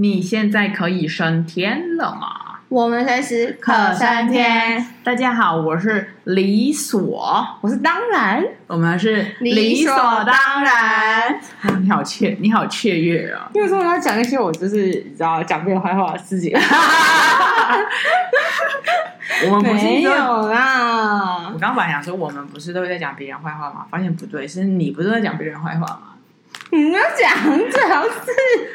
你现在可以升天了吗？我们随时可升天。大家好，我是理所，我是当然，我们是理所当然。你好雀，你好雀跃啊！因为说我要讲一些我就是你知道讲别人坏话的事情。我们不是没有啦。我刚刚本来想说，我们不是都在讲别人坏话吗？发现不对，是你不是在讲别人坏话吗？你要讲最好是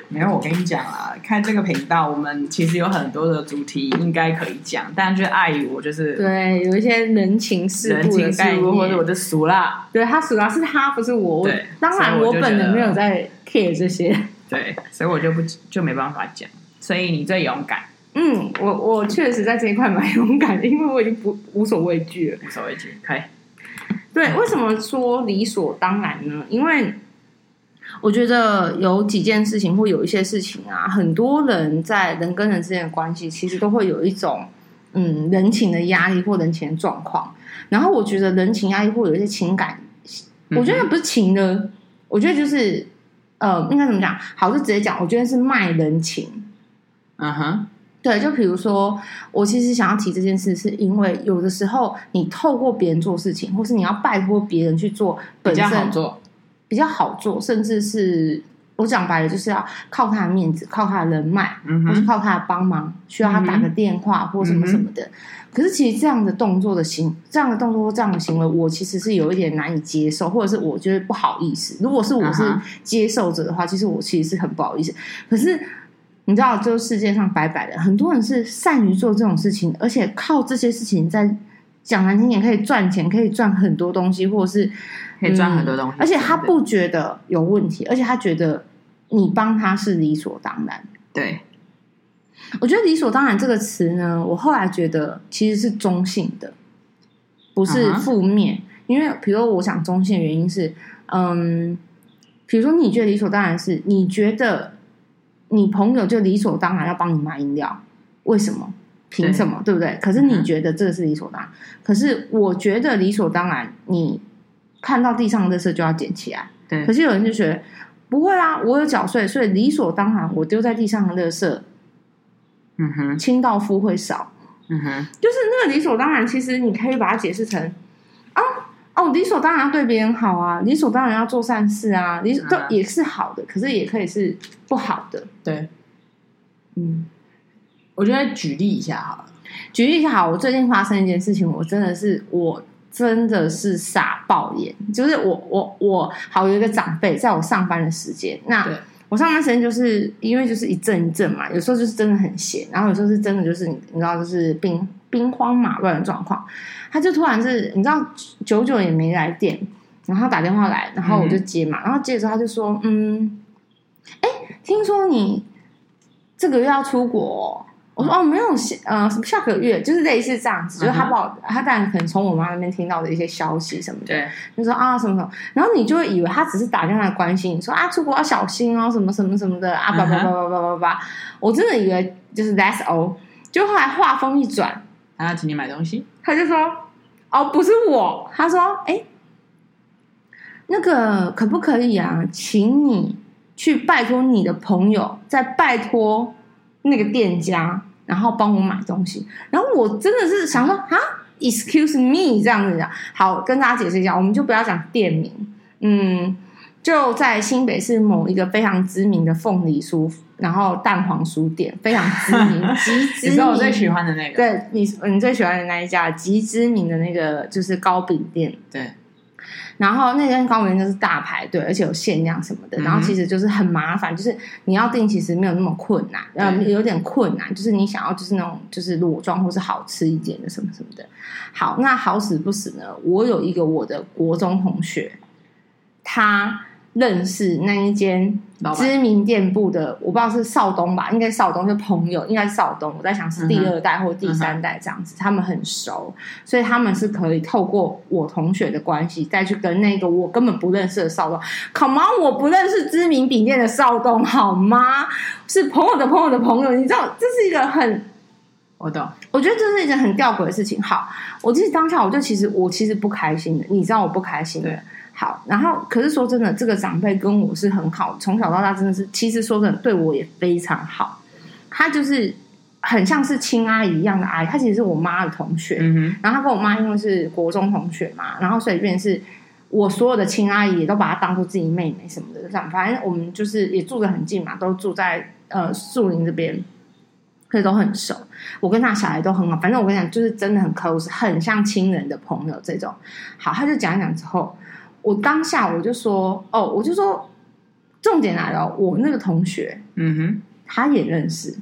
没有，我跟你讲啊，看这个频道，我们其实有很多的主题应该可以讲，但就碍于我就是对有一些人情世故的概念，或者我就俗啦，对他俗啦是他，不是我。对，当然我本人没有在 care 这些，对，所以我就不就没办法讲。所以你最勇敢，嗯，我我确实在这一块蛮勇敢的，因为我已经不无所畏惧了，无所畏惧。可以，对，为什么说理所当然呢？因为我觉得有几件事情或有一些事情啊，很多人在人跟人之间的关系，其实都会有一种嗯人情的压力或人情的状况。然后我觉得人情压力或有一些情感，嗯、我觉得不是情的，我觉得就是呃，应该怎么讲？好，就直接讲，我觉得是卖人情。嗯哼，对，就比如说，我其实想要提这件事，是因为有的时候你透过别人做事情，或是你要拜托别人去做，本身比较好做。比较好做，甚至是我讲白了，就是要靠他的面子，靠他的人脉，嗯、或是靠他的帮忙，需要他打个电话或什么什么的。嗯、可是其实这样的动作的行，这样的动作或这样的行为，我其实是有一点难以接受，或者是我觉得不好意思。如果是我是接受者的话，其实我其实是很不好意思。可是你知道，就世界上白白的，很多人是善于做这种事情，而且靠这些事情在讲难听点可以赚钱，可以赚很多东西，或者是。可以赚很多东西，而且他不觉得有问题，而且他觉得你帮他是理所当然。对，我觉得“理所当然”这个词呢，我后来觉得其实是中性的，不是负面。Uh huh. 因为，比如说，我想中性的原因是，嗯，比如说，你觉得理所当然是你觉得你朋友就理所当然要帮你买饮料，为什么？凭什么？对，对不对？可是你觉得这个是理所当然，uh. 可是我觉得理所当然，你。看到地上的垃圾就要捡起来，对。可是有人就觉得不会啊，我有缴税，所以理所当然，我丢在地上的垃圾，嗯哼，清道夫会少，嗯哼，就是那个理所当然。其实你可以把它解释成啊哦，理所当然要对别人好啊，理所当然要做善事啊，理所都也是好的，可是也可以是不好的，对。嗯，我觉得举例一下好了，举例一下好。我最近发生一件事情，我真的是我。真的是傻爆眼，就是我我我好有一个长辈，在我上班的时间，那对我上班时间就是因为就是一阵一阵嘛，有时候就是真的很闲，然后有时候是真的就是你知道就是兵兵荒马乱的状况，他就突然是你知道久久也没来电，然后他打电话来，然后我就接嘛，嗯、然后接着他就说嗯，哎，听说你这个月要出国哦。我说哦，没有下呃什么下个月，就是类似这样子，就是他报他当然可能从我妈那边听到的一些消息什么的，对，就说啊什么什么，然后你就会以为他只是打电话来关心你说啊出国要小心哦什么什么什么的啊叭叭叭叭叭叭叭，我真的以为就是 that's all，就后来话锋一转，他要请你买东西，他就说哦不是我，他说哎那个可不可以啊，请你去拜托你的朋友再拜托。那个店家，然后帮我买东西，然后我真的是想说啊，excuse me 这样子讲，好跟大家解释一下，我们就不要讲店名，嗯，就在新北市某一个非常知名的凤梨酥，然后蛋黄酥店，非常知名，极知名，你知道我最喜欢的那个，对你你最喜欢的那一家极知名的那个就是糕饼店，对。然后那间高明就是大排队，而且有限量什么的。嗯、然后其实就是很麻烦，就是你要订，其实没有那么困难，有点困难。就是你想要就是那种就是裸妆或是好吃一点的什么什么的。好，那好死不死呢，我有一个我的国中同学，他。认识那一间知名店铺的，我不知道是少东吧，应该是少东是朋友，应该是少东。我在想是第二代或第三代这样子，他们很熟，所以他们是可以透过我同学的关系，再去跟那个我根本不认识的少东。Come on，我不认识知名饼店的少东好吗？是朋友的朋友的朋友，你知道这是一个很，我懂。我觉得这是一件很吊诡的事情。好，我其实当下我就其实我其实不开心的，你知道我不开心的。好，然后可是说真的，这个长辈跟我是很好，从小到大真的是，其实说真的对我也非常好。他就是很像是亲阿姨一样的阿姨，他其实是我妈的同学。嗯哼。然后她跟我妈因为是国中同学嘛，然后所以便是我所有的亲阿姨也都把她当做自己妹妹什么的，这样反正我们就是也住得很近嘛，都住在呃树林这边。所以都很熟，我跟他小孩都很好。反正我跟你讲，就是真的很 close，很像亲人的朋友这种。好，他就讲一讲之后，我当下我就说，哦，我就说，重点来了，我那个同学，嗯哼，他也认识，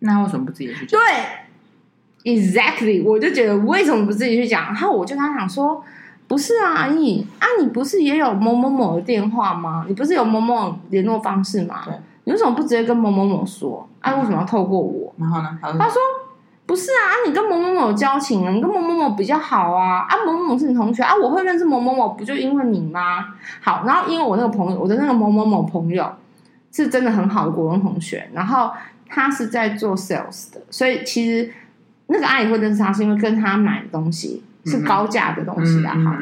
那为什么不自己去讲？对，exactly，我就觉得为什么不自己去讲？然后我就跟他讲说，不是啊，阿姨啊，你不是也有某某某的电话吗？你不是有某某联络方式吗？对。你为什么不直接跟某某某说？哎、啊，为什么要透过我？然后呢？他说，不是啊，你跟某某某有交情啊，你跟某某某比较好啊。啊，某某某是你同学啊，我会认识某某某，不就因为你吗？好，然后因为我那个朋友，我的那个某某某朋友是真的很好的国文同学，然后他是在做 sales 的，所以其实那个阿姨会认识他，是因为跟他买的东西是高价的东西啊。好，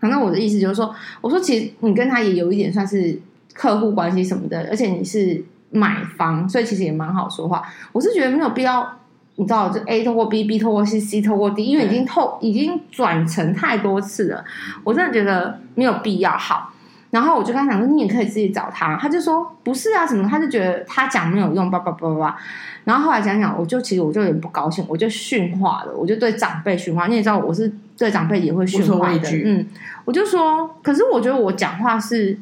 反正我的意思就是说，我说其实你跟他也有一点算是。客户关系什么的，而且你是买方，所以其实也蛮好说话。我是觉得没有必要，你知道，就 A 透过 B，B 透过 C，C 透过 D，因为已经透已经转成太多次了，我真的觉得没有必要。好，然后我就跟他讲说，你也可以自己找他。他就说不是啊，什么？他就觉得他讲没有用，叭叭叭叭叭。然后后来讲讲，我就其实我就有点不高兴，我就训话了，我就对长辈训话。你也知道，我是对长辈也会训话的。嗯，我就说，可是我觉得我讲话是。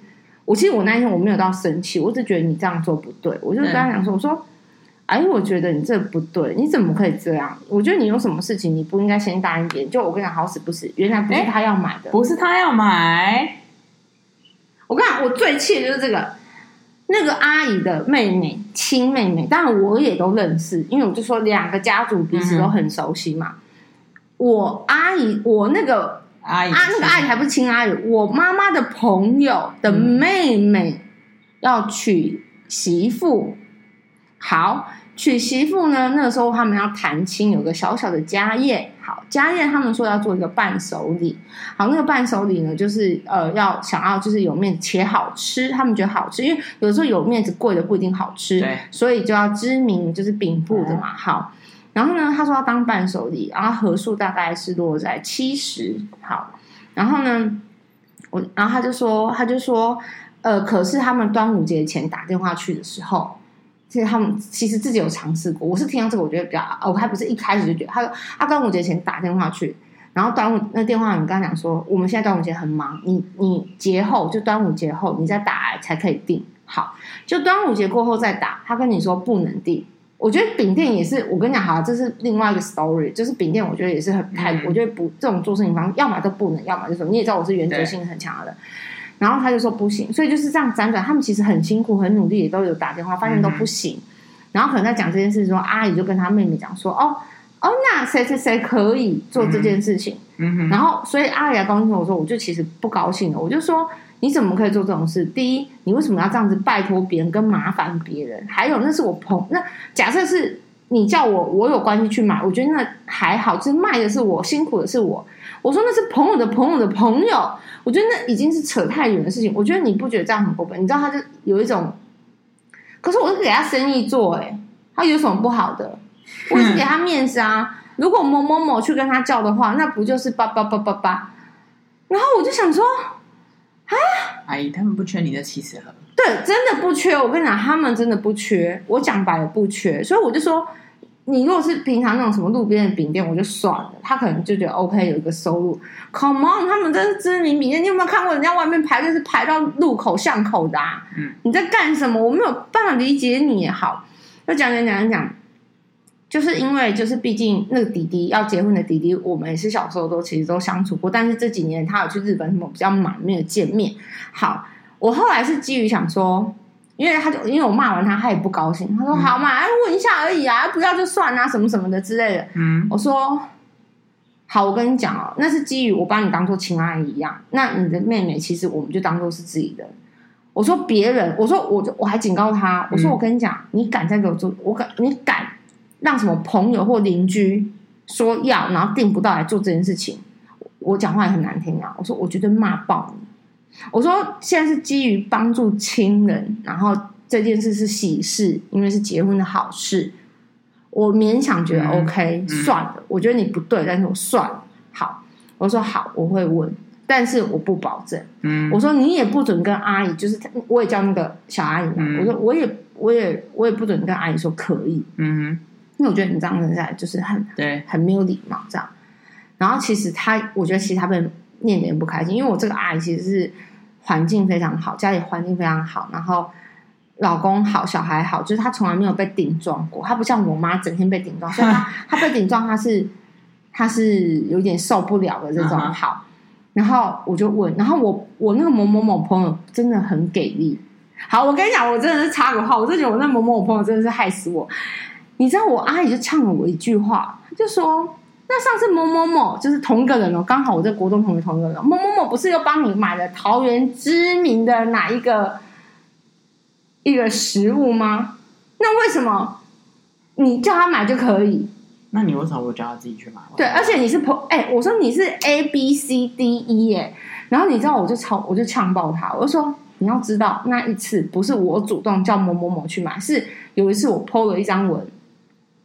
我其实我那一天我没有到生气，我只觉得你这样做不对。我就跟他讲说：“我说，哎，我觉得你这不对，你怎么可以这样？我觉得你有什么事情你不应该先答应别人。就我跟你讲，好死不死，原来不是他要买的，不是他要买。我跟你讲，我最气的就是这个那个阿姨的妹妹，亲妹妹，当然我也都认识，因为我就说两个家族彼此都很熟悉嘛。嗯、我阿姨，我那个。阿姨啊，那个阿姨还不是亲阿姨，我妈妈的朋友的妹妹要娶媳妇。好，娶媳妇呢，那个时候他们要谈亲，有个小小的家宴。好，家宴他们说要做一个伴手礼。好，那个伴手礼呢，就是呃，要想要就是有面子且好吃，他们觉得好吃，因为有时候有面子贵的不一定好吃，对，所以就要知名就是禀赋的嘛。好。然后呢，他说要当伴手礼，然后盒数大概是落在七十。好，然后呢，我然后他就说，他就说，呃，可是他们端午节前打电话去的时候，其实他们其实自己有尝试过。我是听到这个，我觉得比较，我还不是一开始就觉得，他说他端午节前打电话去，然后端午那电话，你刚刚讲说，我们现在端午节很忙，你你节后就端午节后你再打来才可以订。好，就端午节过后再打，他跟你说不能订。我觉得饼店也是，我跟你讲哈，这是另外一个 story。就是饼店，我觉得也是很太，嗯、我觉得不这种做事情方，要么都不能，要么就说你也知道我是原则性很强的人。然后他就说不行，所以就是这样辗转。他们其实很辛苦、很努力，也都有打电话，发现都不行。嗯、然后可能在讲这件事的时候，阿姨就跟他妹妹讲说：“哦哦，那谁谁谁可以做这件事情？”嗯哼。然后所以阿姨来告诉我说，我就其实不高兴了，我就说。你怎么可以做这种事？第一，你为什么要这样子拜托别人跟麻烦别人？还有，那是我朋，那假设是你叫我，我有关系去买，我觉得那还好，就是卖的是我，辛苦的是我。我说那是朋友的朋友的朋友，我觉得那已经是扯太远的事情。我觉得你不觉得这样很过分？你知道他就有一种，可是我是给他生意做，欸，诶，他有什么不好的？我是给他面子啊。如果某某某去跟他叫的话，那不就是叭叭叭叭叭？然后我就想说。啊，阿姨，他们不缺你的七十盒。对，真的不缺。我跟你讲，他们真的不缺。我讲白了，不缺。所以我就说，你如果是平常那种什么路边的饼店，我就算了。他可能就觉得 OK，有一个收入。Come on，他们真是知名饼店。你有没有看过人家外面排队是排到路口巷口的啊？嗯，你在干什么？我没有办法理解你。好，就讲讲讲讲讲。就是因为，就是毕竟那个弟弟要结婚的弟弟，我们也是小时候都其实都相处过，但是这几年他有去日本什么比较忙，没有见面。好，我后来是基于想说，因为他就因为我骂完他，他也不高兴，他说、嗯、好嘛，哎问一下而已啊，不要就算啊，什么什么的之类的。嗯，我说好，我跟你讲哦，那是基于我把你当做亲阿姨一样，那你的妹妹其实我们就当做是自己的。我说别人，我说我就我还警告他，我说我跟你讲，你敢再给我做，我敢你敢。让什么朋友或邻居说要，然后订不到来做这件事情，我讲话也很难听啊！我说我绝对骂爆你。我说现在是基于帮助亲人，然后这件事是喜事，因为是结婚的好事，我勉强觉得 OK，、嗯、算了。我觉得你不对，但是我算了。好，我说好，我会问，但是我不保证。嗯，我说你也不准跟阿姨，就是我也叫那个小阿姨嘛。嗯、我说我也我也我也不准跟阿姨说可以。嗯，因为我觉得你这样子在就是很对，很没有礼貌这样。然后其实他，我觉得其实他被念念不开心，因为我这个阿姨其实是。环境非常好，家里环境非常好，然后老公好，小孩好，就是她从来没有被顶撞过。她不像我妈整天被顶撞，所以她 她被顶撞，她是她是有点受不了的这种。好，然后我就问，然后我我那个某某某朋友真的很给力。好，我跟你讲，我真的是插个话，我就觉得我那某某某朋友真的是害死我。你知道我阿姨就呛了我一句话，就说。那上次某某某就是同一个人哦，刚好我在国中同学同一个人。某某某不是又帮你买了桃园知名的哪一个一个食物吗？那为什么你叫他买就可以？那你为什么不叫他自己去买？对，而且你是朋哎，我说你是 A B C D E 耶，然后你知道我就超我就呛爆他，我就说你要知道那一次不是我主动叫某某某去买，是有一次我 PO 了一张文。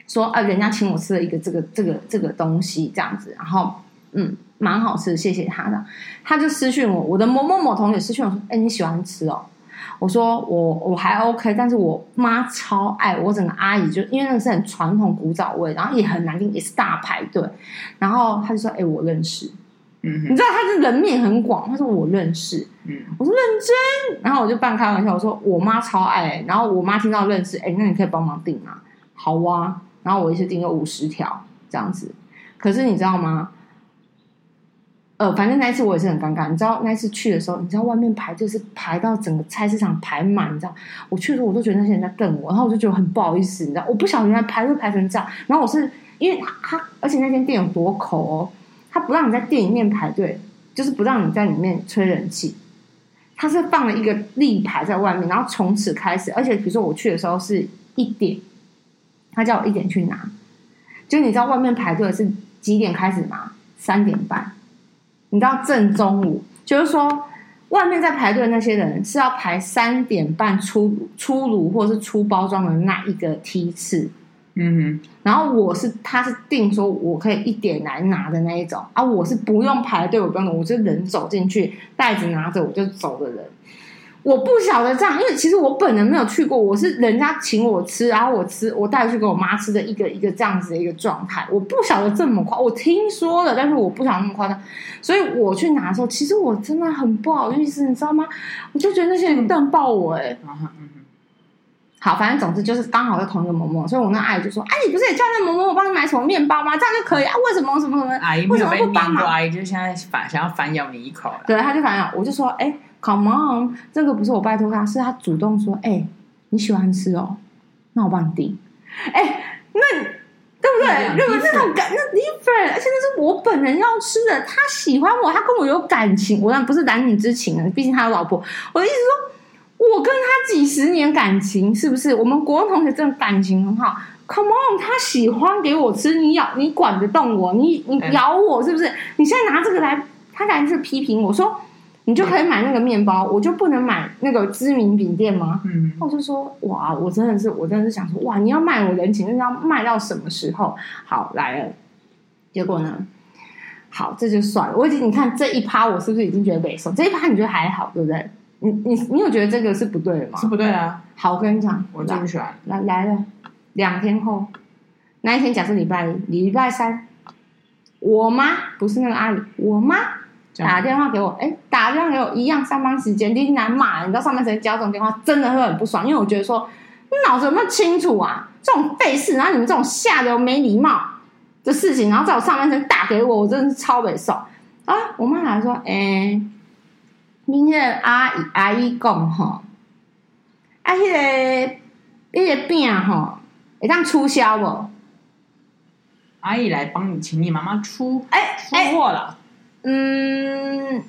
说啊，人家请我吃了一个这个这个这个东西，这样子，然后嗯，蛮好吃的，谢谢他的。他就私讯我，我的某某某同学私讯我说，哎，你喜欢吃哦？我说我我还 OK，但是我妈超爱，我整个阿姨就因为那个是很传统古早味，然后也很难听，也是大排队。然后他就说，哎，我认识，嗯，你知道他是人面很广，他说我认识，嗯，我说认真，然后我就半开玩笑，我说我妈超爱，然后我妈听到认识，哎，那你可以帮忙订啊？好啊。然后我一次订了五十条这样子，可是你知道吗？呃，反正那一次我也是很尴尬。你知道那一次去的时候，你知道外面排队是排到整个菜市场排满，你知道？我去的时候我都觉得那些人在瞪我，然后我就觉得很不好意思，你知道？我不晓得原来排队排成这样。然后我是因为他，而且那间店有多抠哦，他不让你在店里面排队，就是不让你在里面吹冷气，他是放了一个立牌在外面，然后从此开始，而且比如说我去的时候是一点。他叫我一点去拿，就你知道外面排队是几点开始吗？三点半，你知道正中午，就是说外面在排队的那些人是要排三点半出出炉或者是出包装的那一个梯次，嗯哼，然后我是他是定说我可以一点来拿的那一种。啊，我是不用排队，我不用，我就人走进去，袋子拿着我就走的人。我不晓得这样，因为其实我本人没有去过，我是人家请我吃，然后我吃，我带去给我妈吃的一个一个这样子的一个状态。我不晓得这么夸，我听说了，但是我不想那么夸张，所以我去拿的时候，其实我真的很不好意思，你知道吗？我就觉得那些人瞪爆我、欸，哎，好，反正总之就是刚好是同一个某某，所以我那阿姨就说：“哎，你不是也叫那某某我帮你买什么面包吗？这样就可以啊？为什么什么什么？阿姨为什么不帮忙？阿姨就现在反想要反咬你一口，对，他就反咬，我就说：哎。” Come on，这个不是我拜托他，是他主动说：“哎、欸，你喜欢吃哦，那我帮你订。”哎，那对不对？如果那种感，那 different，而且那是我本人要吃的，他喜欢我，他跟我有感情，我当不是男女之情啊，毕竟他有老婆。我的意思说，我跟他几十年感情，是不是？我们国中同学真的感情很好。Come on，他喜欢给我吃，你咬你管得动我？你你咬我是不是？你现在拿这个来，他敢是批评我说。你就可以买那个面包，我就不能买那个知名饼店吗？嗯，我就说哇，我真的是，我真的是想说哇，你要卖我人情，那要卖到什么时候？好来了，结果呢？好，这就算了。我已经你看这一趴，我是不是已经觉得没送？这一趴你觉得还好，对不对？你你你有觉得这个是不对的吗？是不对啊。好，我跟你讲，我最不喜欢。来来了，两天后，那一天假设礼拜礼拜三，我妈不是那个阿姨，我妈。打电话给我，哎，打电话给我一样上班时间，你来骂，你知道上班时间接这种电话真的会很不爽，因为我觉得说你脑子有没有清楚啊？这种废事，然后你们这种下流没礼貌的事情，然后在我上班时间打给我，我真的是超没爽啊！我妈还说，哎，明天阿姨阿姨讲吼，啊，那个那个饼哈，会当促销不？阿姨来帮你，请你妈妈出哎出货了。嗯，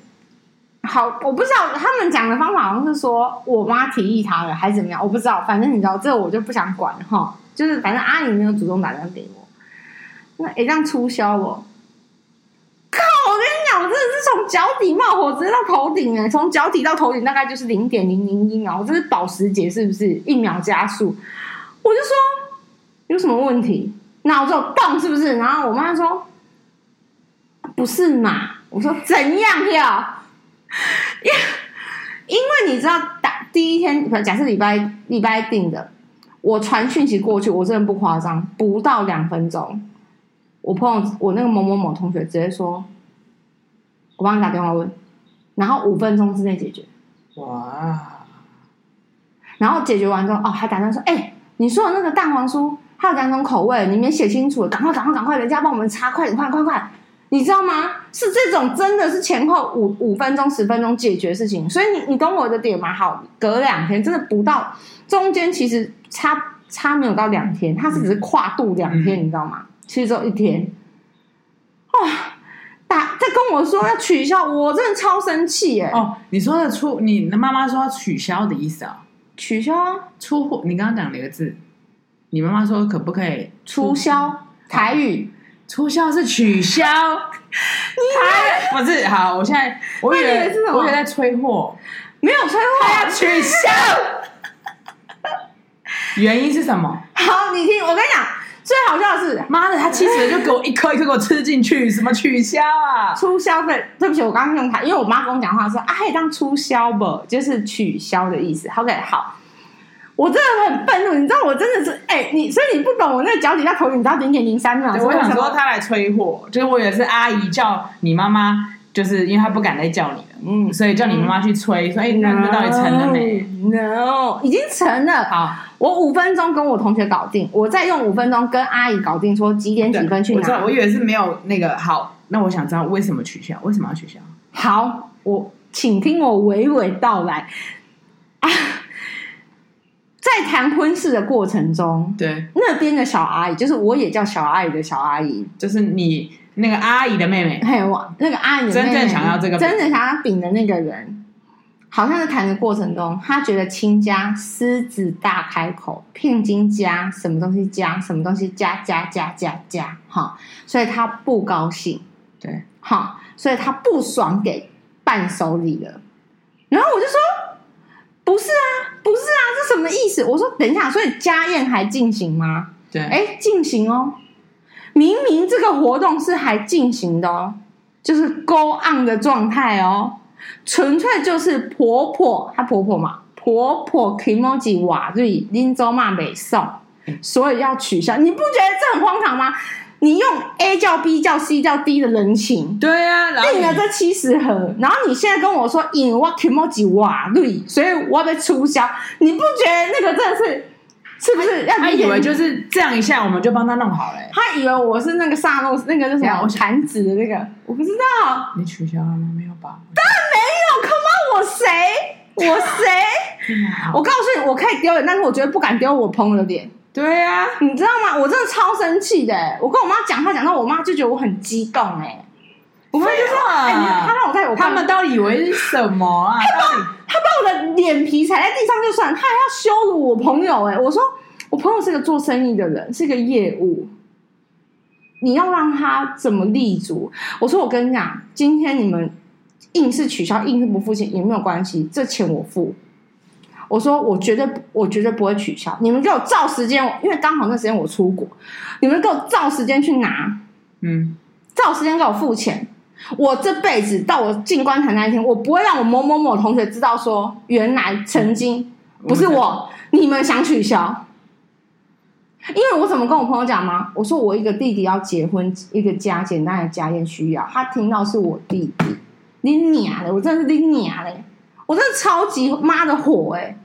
好，我不知道他们讲的方法好像是说我妈提议他的，还是怎么样，我不知道。反正你知道，这个我就不想管哈。就是反正阿姨没有主动打电话给我，那也这样促销我。真的是从脚底冒火直接到头顶哎，从脚底到头顶大概就是零点零零一秒，这是保时捷是不是？一秒加速，我就说有什么问题？脑子有洞是不是？然后我妈说不是嘛？我说怎样跳？因因为你知道打第一天，假设礼拜礼拜定的，我传讯息过去，我真的不夸张，不到两分钟。我朋友，我那个某某某同学直接说：“我帮你打电话问，然后五分钟之内解决。”哇！然后解决完之后，哦，还打电话说：“哎、欸，你说的那个蛋黄酥，它有两种口味，你没写清楚，赶快赶快赶快，人家帮我们查，快点快快快！你知道吗？是这种真的是前后五五分钟十分钟解决事情，所以你你懂我的点吗？好，隔两天真的不到，中间其实差差没有到两天，它是只是跨度两天，嗯、你知道吗？”其实只有一天，哇！打在跟我说要取消，我真的超生气耶！哦，你说的出，你的妈妈说要取消的意思啊？取消啊？出货？你刚刚讲了一个字？你妈妈说可不可以促销？台语促销是取消，台不是好。我现在我以为是什么？我以为在催货，没有催货，他要取消。原因是什么？好，你听，我跟你讲。最好笑的是，妈的，他气死了，就给我一颗一颗给我吃进去，什么取消啊？促销费？对不起，我刚刚用它，因为我妈跟我讲话说啊，可以当促销不？就是取消的意思。OK，好，我真的很愤怒，你知道，我真的是，哎、欸，你所以你不懂我那个脚底下头，你知道零点零三秒？我想说他来催货，就是我也是阿姨叫你妈妈，就是因为他不敢再叫你了，嗯，所以叫你妈妈去催，所以那那到底成了没？No，已经成了，好。我五分钟跟我同学搞定，我再用五分钟跟阿姨搞定，说几点几分去哪。我知道，我以为是没有那个好，那我想知道为什么取消？为什么要取消？好，我请听我娓娓道来。啊，在谈婚事的过程中，对那边的小阿姨，就是我也叫小阿姨的小阿姨，就是你那个阿姨的妹妹，还有我那个阿姨的妹妹，真正想要这个，真正想要饼的那个人。好像在谈的过程中，他觉得亲家狮子大开口，聘金加什么东西加什么东西加加加加加，哈，所以他不高兴，对，哈，所以他不爽给伴手礼了。然后我就说，不是啊，不是啊，这什么意思？我说等一下，所以家宴还进行吗？对，哎，进行哦，明明这个活动是还进行的哦，就是 go on 的状态哦。纯粹就是婆婆，她婆婆嘛，婆婆 kimoji 瓦瑞林州骂美送，所以要取消。你不觉得这很荒唐吗？你用 A 叫 B 叫 C 叫 D 的人情，对啊，订了这七十盒，然后你现在跟我说引我 kimoji 瓦瑞，所以我要被促销，你不觉得那个真的是？是不是？他以为就是这样一下，我们就帮他弄好了。他以为我是那个萨诺，那个是什么？弹指的那个，我不知道。你取消了吗？没有吧？当然没有。Come on，我谁？我谁？我告诉你，我可以丢脸，但是我绝对不敢丢我朋友的脸。对啊，你知道吗？我真的超生气的。我跟我妈讲话，讲到我妈就觉得我很激动。哎，我妈就说：“哎，他让我在我……他们到底以为是什么啊？”他把我的脸皮踩在地上就算，他还要羞辱我朋友哎！我说我朋友是个做生意的人，是个业务，你要让他怎么立足？我说我跟你讲，今天你们硬是取消，硬是不付钱也没有关系，这钱我付。我说我绝对我绝对不会取消，你们给我照时间，因为刚好那时间我出国，你们给我照时间去拿，嗯，照时间给我付钱。我这辈子到我进棺材那一天，我不会让我某某某同学知道说，原来曾经不是我，你们想取消。因为我怎么跟我朋友讲吗？我说我一个弟弟要结婚，一个家简单的家宴需要，他听到是我弟弟，你娘的，我真的是你娘嘞，我真的超级妈的火哎、欸！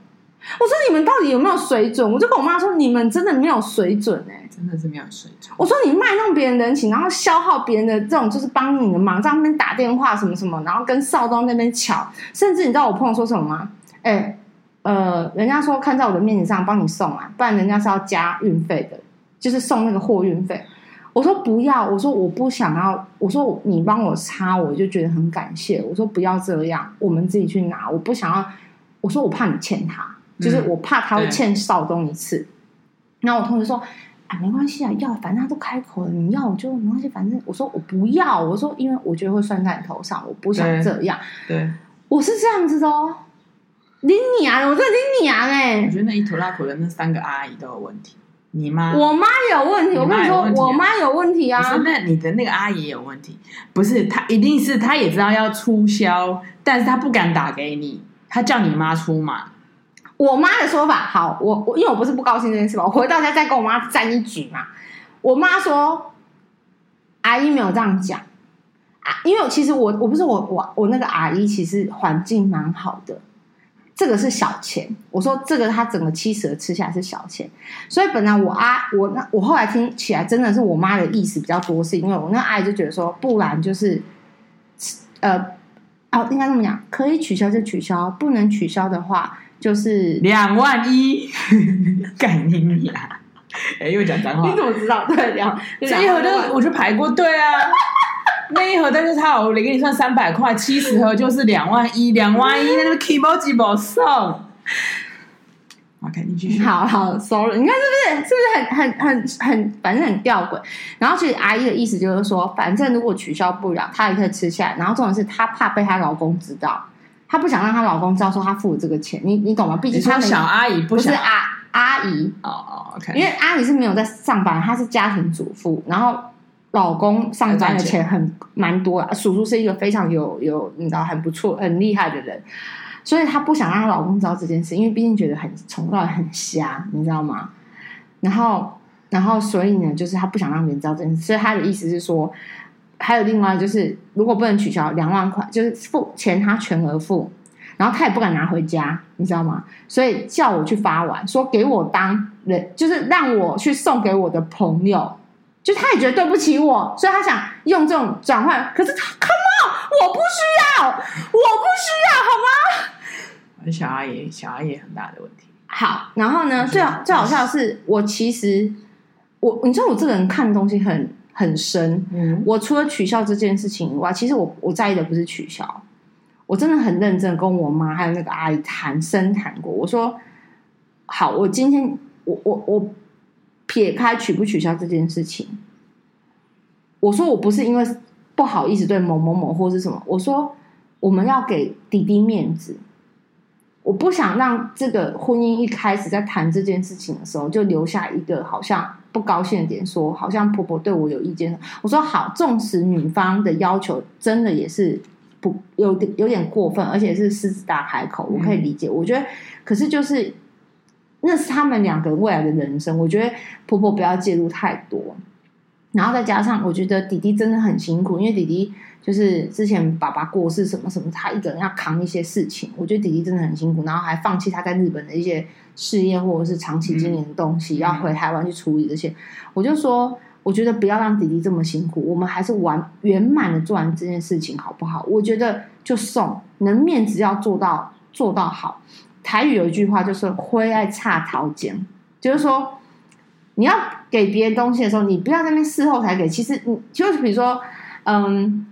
我说你们到底有没有水准？我就跟我妈说，你们真的没有水准哎、欸。真的是没有水准。我说你卖弄别人人情，然后消耗别人的这种，就是帮你的忙，在那边打电话什么什么，然后跟少东那边抢，甚至你知道我朋友说什么吗？哎，呃，人家说看在我的面子上帮你送啊，不然人家是要加运费的，就是送那个货运费。我说不要，我说我不想要，我说你帮我擦，我就觉得很感谢。我说不要这样，我们自己去拿，我不想要。我说我怕你欠他，就是我怕他会欠少东一次。然后我同学说。啊，没关系啊，要反正他都开口了，你要我就没关系，反正我说我不要，我说因为我觉得会算在你头上，我不想这样。对，对我是这样子的哦。你啊，我这你啊哎！我觉得那一头拉口的那三个阿姨都有问题。你妈，我妈有问题。我跟你说，我妈有问题啊。不是，那你的那个阿姨有问题。不是，她一定是她也知道要促销，但是她不敢打给你，她叫你妈出马。我妈的说法，好，我我因为我不是不高兴这件事嘛，我回到家再跟我妈站一局嘛。我妈说，阿姨没有这样讲啊，因为其实我我不是我我我那个阿姨，其实环境蛮好的。这个是小钱，我说这个他整个七十吃下来是小钱，所以本来我阿我那我后来听起来真的是我妈的意思比较多，是因为我那阿姨就觉得说，不然就是呃哦应该这么讲，可以取消就取消，不能取消的话就是两万一，干你呀！哎，又讲脏话，你怎么知道？对，两这一盒就我就排过队啊。那一盒但是他我给你算三百块，七十盒就是两万一，两万一那个 keyboard 几包送。OK，你继续。好好，sorry，你看是不是是不是很很很很，反正很吊诡。然后其实阿姨的意思就是说，反正如果取消不了，她也可以吃下来。然后重点是她怕被她老公知道，她不想让她老公知道说她付了这个钱。你你懂吗？毕竟她小阿姨不，不是阿阿姨哦哦因为阿姨是没有在上班，她是家庭主妇，然后。老公上班的钱很蛮多啊，叔叔是一个非常有有你知道很不错很厉害的人，所以她不想让她老公知道这件事，因为毕竟觉得很从到很瞎，你知道吗？然后然后所以呢，就是她不想让别人知道这件事，所以她的意思是说，还有另外就是，如果不能取消两万块，就是付钱他全额付，然后他也不敢拿回家，你知道吗？所以叫我去发完，说给我当人，就是让我去送给我的朋友。就他也觉得对不起我，所以他想用这种转换。可是他我不需要，我不需要，好吗？小阿姨，小阿姨很大的问题。好，然后呢，最好最好笑的是，我其实我，你知道我这个人看东西很很深。嗯，我除了取消这件事情以外，其实我我在意的不是取消，我真的很认真跟我妈还有那个阿姨谈深谈过。我说，好，我今天我我我。撇开取不取消这件事情，我说我不是因为不好意思对某某某或是什么，我说我们要给弟弟面子，我不想让这个婚姻一开始在谈这件事情的时候就留下一个好像不高兴的点，说好像婆婆对我有意见。我说好，纵使女方的要求真的也是不有点有点过分，而且是狮子大开口，我可以理解。我觉得，可是就是。那是他们两个未来的人生，我觉得婆婆不要介入太多，然后再加上我觉得弟弟真的很辛苦，因为弟弟就是之前爸爸过世什么什么，他一个人要扛一些事情，我觉得弟弟真的很辛苦，然后还放弃他在日本的一些事业或者是长期经营的东西，嗯、要回台湾去处理这些。我就说，我觉得不要让弟弟这么辛苦，我们还是完圆满的做完这件事情好不好？我觉得就送，能面子要做到做到好。台语有一句话，就是“灰爱差桃尖”，就是说，你要给别人东西的时候，你不要在那边事后才给。其实，你就是比如说，嗯，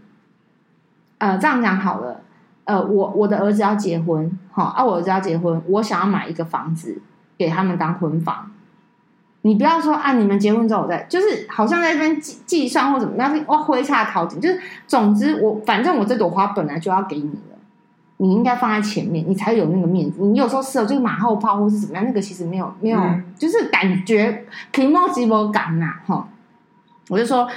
呃，这样讲好了，呃，我我的儿子要结婚，好啊，我儿子要结婚，我想要买一个房子给他们当婚房。你不要说啊，你们结婚之后我再，就是好像在那边计计算或怎么，但是哇，灰差桃梘，就是总之我反正我这朵花本来就要给你。你应该放在前面，你才有那个面子。你有时候是哦就是马后炮，或是怎么样，那个其实没有没有，嗯、就是感觉 emotional 感呐，哈。我就说，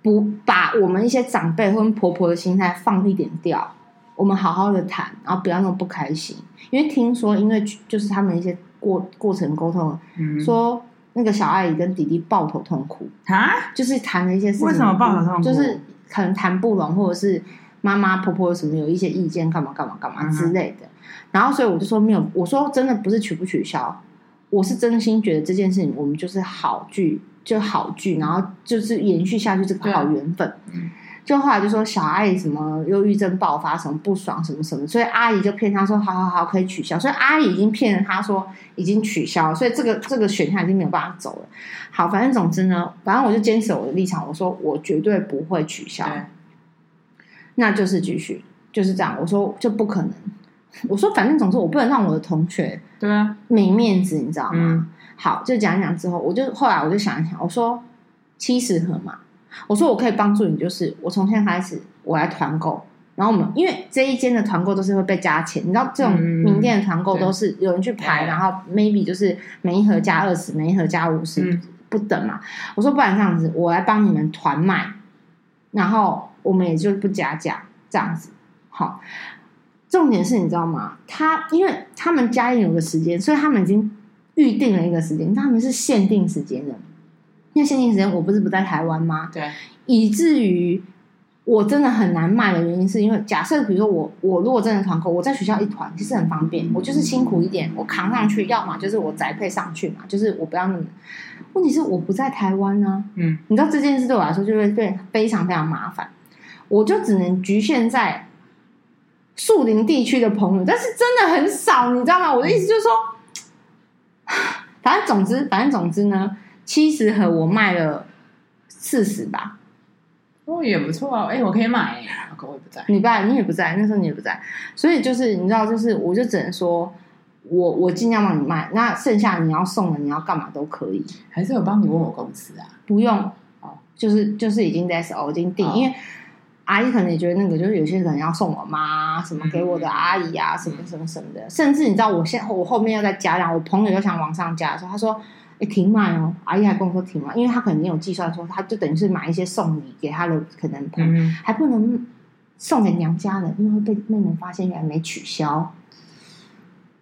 不把我们一些长辈或婆婆的心态放一点掉，我们好好的谈，然后不要那么不开心。因为听说，因为就是他们一些过过程沟通，嗯、说那个小阿姨跟弟弟抱头痛哭啊，就是谈了一些事情，为什么抱头痛哭？就是可能谈不拢，或者是。妈妈婆婆有什么有一些意见，干嘛干嘛干嘛之类的，嗯、然后所以我就说没有，我说真的不是取不取消，我是真心觉得这件事情我们就是好聚就好聚，然后就是延续下去这个好缘分。嗯、就后来就说小阿姨什么忧郁症爆发，什么不爽什么什么，所以阿姨就骗他说好好好可以取消，所以阿姨已经骗了他说已经取消，所以这个这个选项已经没有办法走了。好，反正总之呢，反正我就坚持我的立场，我说我绝对不会取消。那就是继续就是这样。我说就不可能。我说反正总之我不能让我的同学对啊没面子，你知道吗？好，就讲一讲之后，我就后来我就想一想，我说七十盒嘛，我说我可以帮助你，就是我从现在开始我来团购。然后我们因为这一间的团购都是会被加钱，你知道这种名店的团购都是有人去排，嗯、然后 maybe 就是每一盒加二十，每一盒加五十不等嘛。我说不然这样子，我来帮你们团卖，然后我们也就不加价这样子。好，重点是你知道吗？他因为他们家里有个时间，所以他们已经预定了一个时间，他们是限定时间的。因为限定时间我不是不在台湾吗？对，以至于。我真的很难卖的原因，是因为假设比如说我我如果真的团购，我在学校一团其实很方便，我就是辛苦一点，我扛上去，要么就是我宅配上去嘛，就是我不要那么。问题是我不在台湾呢，嗯，你知道这件事对我来说就会对非常非常麻烦，我就只能局限在树林地区的朋友，但是真的很少，你知道吗？我的意思就是说，反正总之反正总之呢，七十盒我卖了四十吧。哦，也不错啊！哎，我可以买我也不在。你爸，你也不在，那时候你也不在，所以就是你知道，就是我就只能说，我我尽量帮你卖，那剩下你要送的，你要干嘛都可以。还是有帮你问我公司啊？不用哦，就是就是已经在手，已经定，因为阿姨可能也觉得那个，就是有些人要送我妈什么给我的阿姨啊，什么什么什么的，甚至你知道，我现我后面要再加量，我朋友又想往上加的时候，他说。哎，停卖哦！阿姨还跟我说停卖，因为他可能没有计算说，他就等于是买一些送礼给他的可能，嗯、还不能送给娘家的，因为会被妹妹发现，还没取消。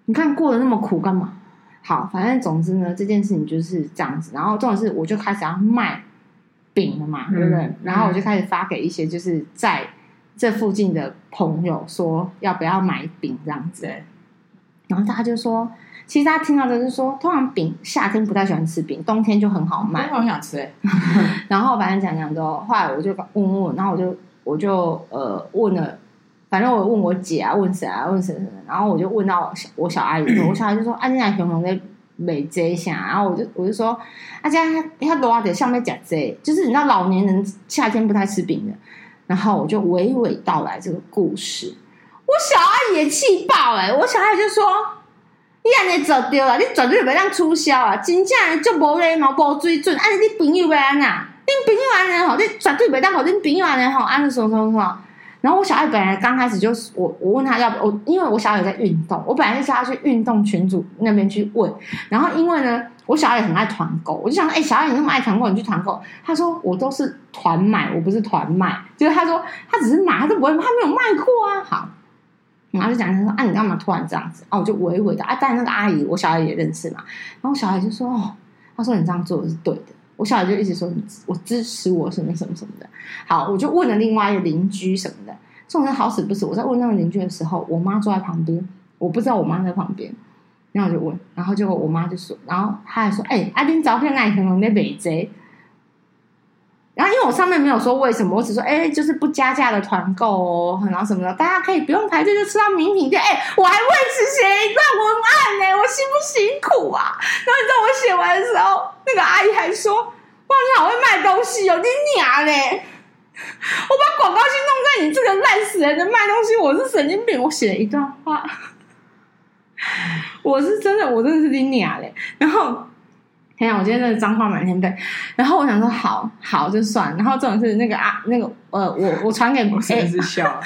你看过得那么苦干嘛？好，反正总之呢，这件事情就是这样子。然后重点是，我就开始要卖饼了嘛，对不对？嗯、然后我就开始发给一些就是在这附近的朋友说，要不要买饼这样子。然后大家就说。其实他听到的是说，通常饼夏天不太喜欢吃饼，冬天就很好卖。我好想吃哎。然后反正讲讲之后，后来我就问问，然后我就我就呃问了，反正我问我姐啊，问谁啊，问谁谁，然后我就问到我小我小阿姨，我小阿姨就说：“啊，你奶熊熊在没这下。”然后我就我就说：“啊，家他多少点上面讲这，就是你知道老年人夏天不太吃饼的。”然后我就娓娓道来这个故事，我小阿姨也气爆哎、欸，我小阿姨就说。你安尼做对了，你绝对袂当促销啊！真正就无礼貌、无水准。啊，你朋友安怎？恁朋友安尼吼，你绝对袂当互恁朋友安尼吼，安尼说说说。然后我小孩本来刚开始就是我，我问他要不我，因为我小孩在运动，我本来是叫他去运动群组那边去问。然后因为呢，我小孩也很爱团购，我就想，哎、小孩你那么爱团购，你去团购。他说我都是团买，我不是团卖。就是他说他只是买，他都不会，他没有卖过啊。好。然后就讲他说啊，你干嘛突然这样子？啊，我就娓娓的啊，但那个阿姨我小孩也认识嘛。然后小孩就说哦，他说你这样做是对的。我小孩就一直说我支持我什么什么什么的。好，我就问了另外一个邻居什么的。这种人好死不死，我在问那个邻居的时候，我妈坐在旁边，我不知道我妈在旁边。然后我就问，然后结果我妈就说，然后她还说，哎、阿丁照片那里可能在北贼。然后，因为我上面没有说为什么，我只说，哎，就是不加价的团购哦，然后什么的，大家可以不用排队就吃到名品店。哎，我还为此写一段文案呢，我辛不辛苦啊？然后你知道我写完的时候，那个阿姨还说，哇，你好会卖东西哦，你娘嘞！我把广告信弄在你这个烂死人的卖东西，我是神经病。我写了一段话，我是真的，我真的是你娘嘞，然后。天啊！我今天真的脏话满天飞，然后我想说好好就算，然后这种是那个啊那个呃我 我传给 A, 我真是笑，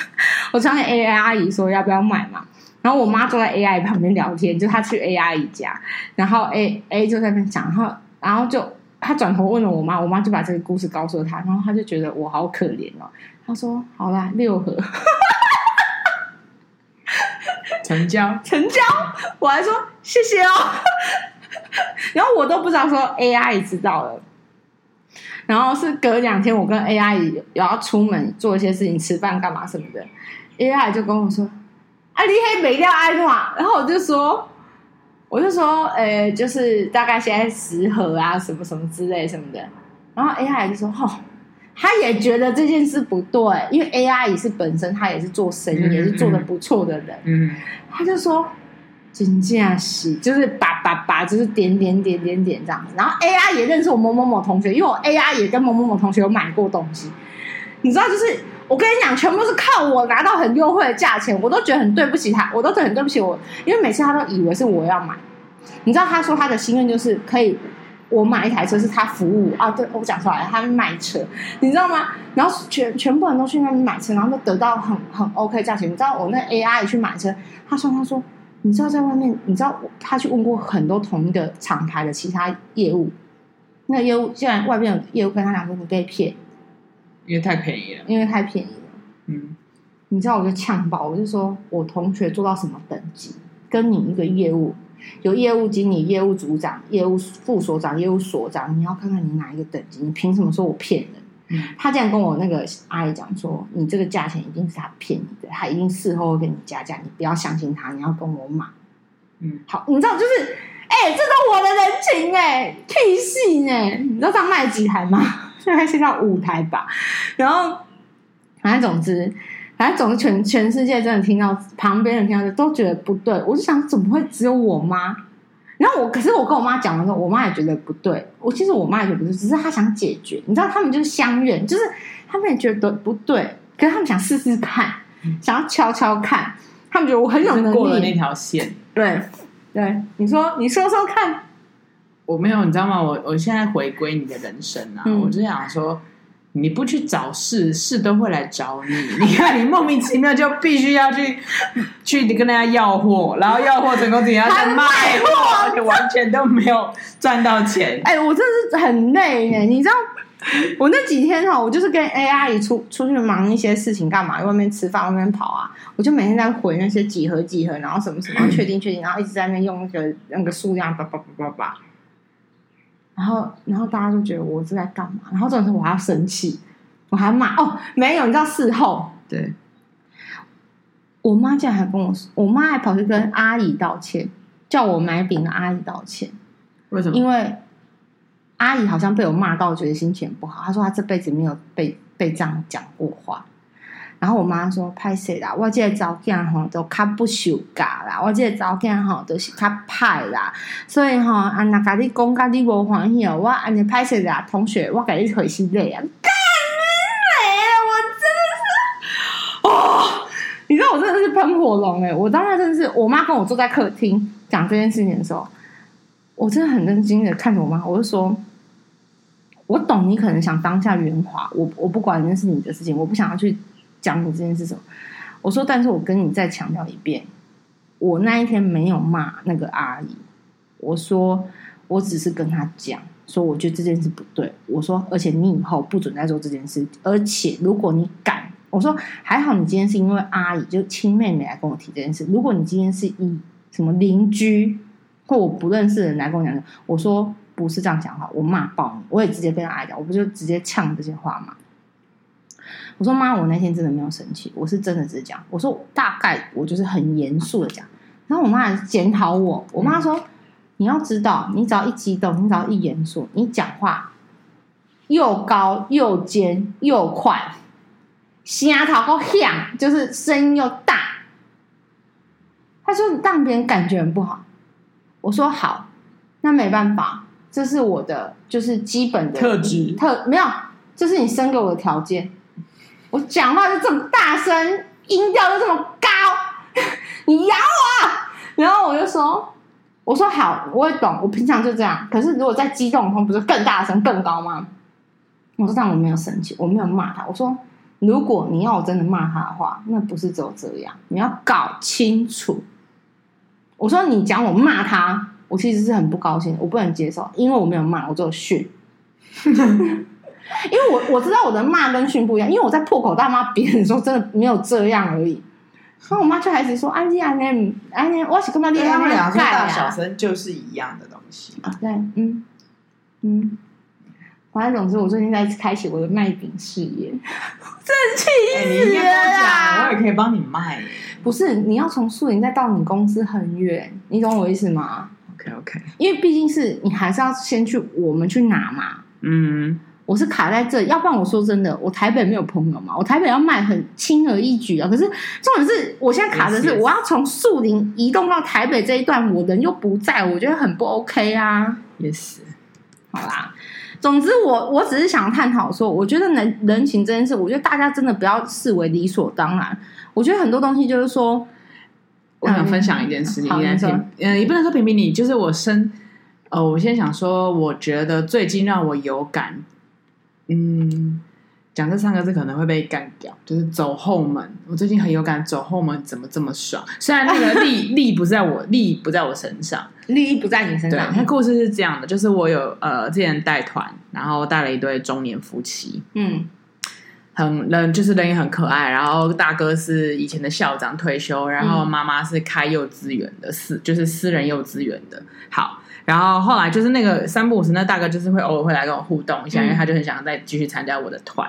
我传给 AI 阿姨说要不要买嘛，然后我妈坐在 AI 旁边聊天，就她去 A 阿姨家，然后 A A 就在那边讲，然后然后就她转头问了我妈，我妈就把这个故事告诉了她，然后她就觉得我好可怜哦，她说好啦六盒，成交。成交，我还说谢谢哦。然后我都不知道说 A 阿姨知道了，然后是隔两天我跟 A 阿姨要出门做一些事情，吃饭干嘛什么的，A 阿姨就跟我说：“啊，你黑没掉爱嘛？”然后我就说：“我就说，呃，就是大概现在十盒啊，什么什么之类什么的。”然后 A 阿姨就说：“哦，他也觉得这件事不对，因为 A I 也是本身他也是做生意，嗯、也是做的不错的人，嗯，他就说。”真正是，就是叭叭叭，就是点点点点点这样子。然后 A R 也认识我某某某同学，因为我 A R 也跟某某某同学有买过东西。你知道，就是我跟你讲，全部是靠我拿到很优惠的价钱，我都觉得很对不起他，我都很对不起我，因为每次他都以为是我要买，你知道他说他的心愿就是可以。我买一台车是他服务啊，对，我讲出来，他卖车，你知道吗？然后全全部人都去那边买车，然后都得到很很 OK 价钱。你知道我那 AI 也去买车，他说他说，你知道在外面，你知道他去问过很多同一个厂牌的其他业务，那业务既然外面有业务跟他讲说你被骗，因为太便宜了，因为太便宜了。嗯，你知道我就呛爆，我就说我同学做到什么等级，跟你一个业务。有业务经理、业务组长、业务副所长、业务所长，你要看看你哪一个等级？你凭什么说我骗人？嗯、他这样跟我那个阿姨讲说：“你这个价钱一定是他骗你的，他一定事后会跟你加价，你不要相信他，你要跟我买。”嗯，好，你知道就是，哎、欸，这都我的人情哎、欸，屁事哎，你知道他卖几台吗？现在现在五台吧，然后反正总之。反正总之全全世界真的听到旁边人听到都觉得不对，我就想怎么会只有我妈？然后我可是我跟我妈讲的时候，我妈也觉得不对。我其实我妈也觉得不对，只是她想解决。你知道他们就是相怨，就是他们也觉得不对，可是他们想试试看，想要敲敲看。他们觉得我很有能力过了那条线。对对，你说你说说看，我没有，你知道吗？我我现在回归你的人生啊，嗯、我就想说。你不去找事，事都会来找你。你看，你莫名其妙就必须要去去跟大家要货，然后要货成功，自己要去卖货，而且完全都没有赚到钱。哎、欸，我真的是很累哎！你知道，我那几天哈，我就是跟 A 阿姨出出去忙一些事情，干嘛？外面吃饭，外面跑啊！我就每天在回那些几何几何，然后什么什么，确定确定，然后一直在那边用那个那个数量叭叭叭叭叭。然后，然后大家就觉得我是在干嘛？然后这种时候我还要生气，我还要骂哦，没有，你知道事后，对，我妈竟然还跟我说，我妈还跑去跟阿姨道歉，叫我买饼的阿姨道歉。为什么？因为阿姨好像被我骂到，觉得心情不好。她说她这辈子没有被被这样讲过话。然后我妈说：“歹势啦，我这个查某囝吼都较不受教啦，我这个查某囝吼都是较歹啦，所以吼啊，那甲你讲，甲你无欢喜哦，我安尼歹势啦，同学，我给你回心泪啊，干你嘞！我真的是，哦，你知道我真的是喷火龙哎！我当时真的是，我妈跟我坐在客厅讲这件事情的时候，我真的很认真的看着我妈，我就说，我懂你可能想当下圆滑，我我不管那是你的事情，我不想要去。”讲你这件事什么？我说，但是我跟你再强调一遍，我那一天没有骂那个阿姨。我说，我只是跟她讲，说我觉得这件事不对。我说，而且你以后不准再做这件事。而且如果你敢，我说还好，你今天是因为阿姨就亲妹妹来跟我提这件事。如果你今天是以什么邻居或我不认识的人来跟我讲，我说不是这样讲话，我骂爆你。我也直接跟阿姨讲，我不就直接呛这些话吗？我说妈，我那天真的没有生气，我是真的只是讲。我说大概我就是很严肃的讲，然后我妈还检讨我。我妈说、嗯、你要知道，你只要一激动，你只要一严肃，你讲话又高又尖又快，声头够响，就是声音又大。她说你让别人感觉很不好。我说好，那没办法，这是我的就是基本的特质，特没有，这是你生给我的条件。我讲话就这么大声，音调就这么高，你咬我！然后我就说：“我说好，我也懂，我平常就这样。可是如果在激动的时候，不是更大声、更高吗？”我说：“但我没有生气，我没有骂他。我说，如果你要我真的骂他的话，那不是只有这样，你要搞清楚。我说你讲我骂他，我其实是很不高兴，我不能接受，因为我没有骂，我只有训。”因为我我知道我的骂跟训不一样，因为我在破口大骂别人的时候，真的没有这样而已。然后我妈就还是说：“安妮安妮安妮，我是干嘛？你他们两个大小声就是一样的东西啊。”对，嗯嗯。反正总之，我最近在开启我的卖饼事业，真气死了！我也可以帮你卖。不是，你要从树林再到你公司很远，你懂我意思吗？OK OK。因为毕竟是你还是要先去我们去拿嘛。嗯。我是卡在这，要不然我说真的，我台北没有朋友嘛，我台北要卖很轻而易举啊。可是重点是我现在卡的是，我要从树林移动到台北这一段，我人又不在，我觉得很不 OK 啊。也是，好啦，总之我我只是想探讨说，我觉得人人情这件事，我觉得大家真的不要视为理所当然。我觉得很多东西就是说，我想分享一件事情，嗯、你先，嗯，也不能说评评你，就是我生，呃，我现在想说，我觉得最近让我有感，嗯。讲这三个字可能会被干掉，就是走后门。我最近很有感，走后门怎么这么爽？虽然那个 利利不在我利不在我身上，利益不在你身上。对，那故事是这样的，就是我有呃之前带团，然后带了一对中年夫妻，嗯，很人就是人也很可爱。然后大哥是以前的校长退休，然后妈妈是开幼稚园的私，就是私人幼稚园的。好。然后后来就是那个三不五时，那大哥就是会偶尔会来跟我互动一下，嗯、因为他就很想再继续参加我的团。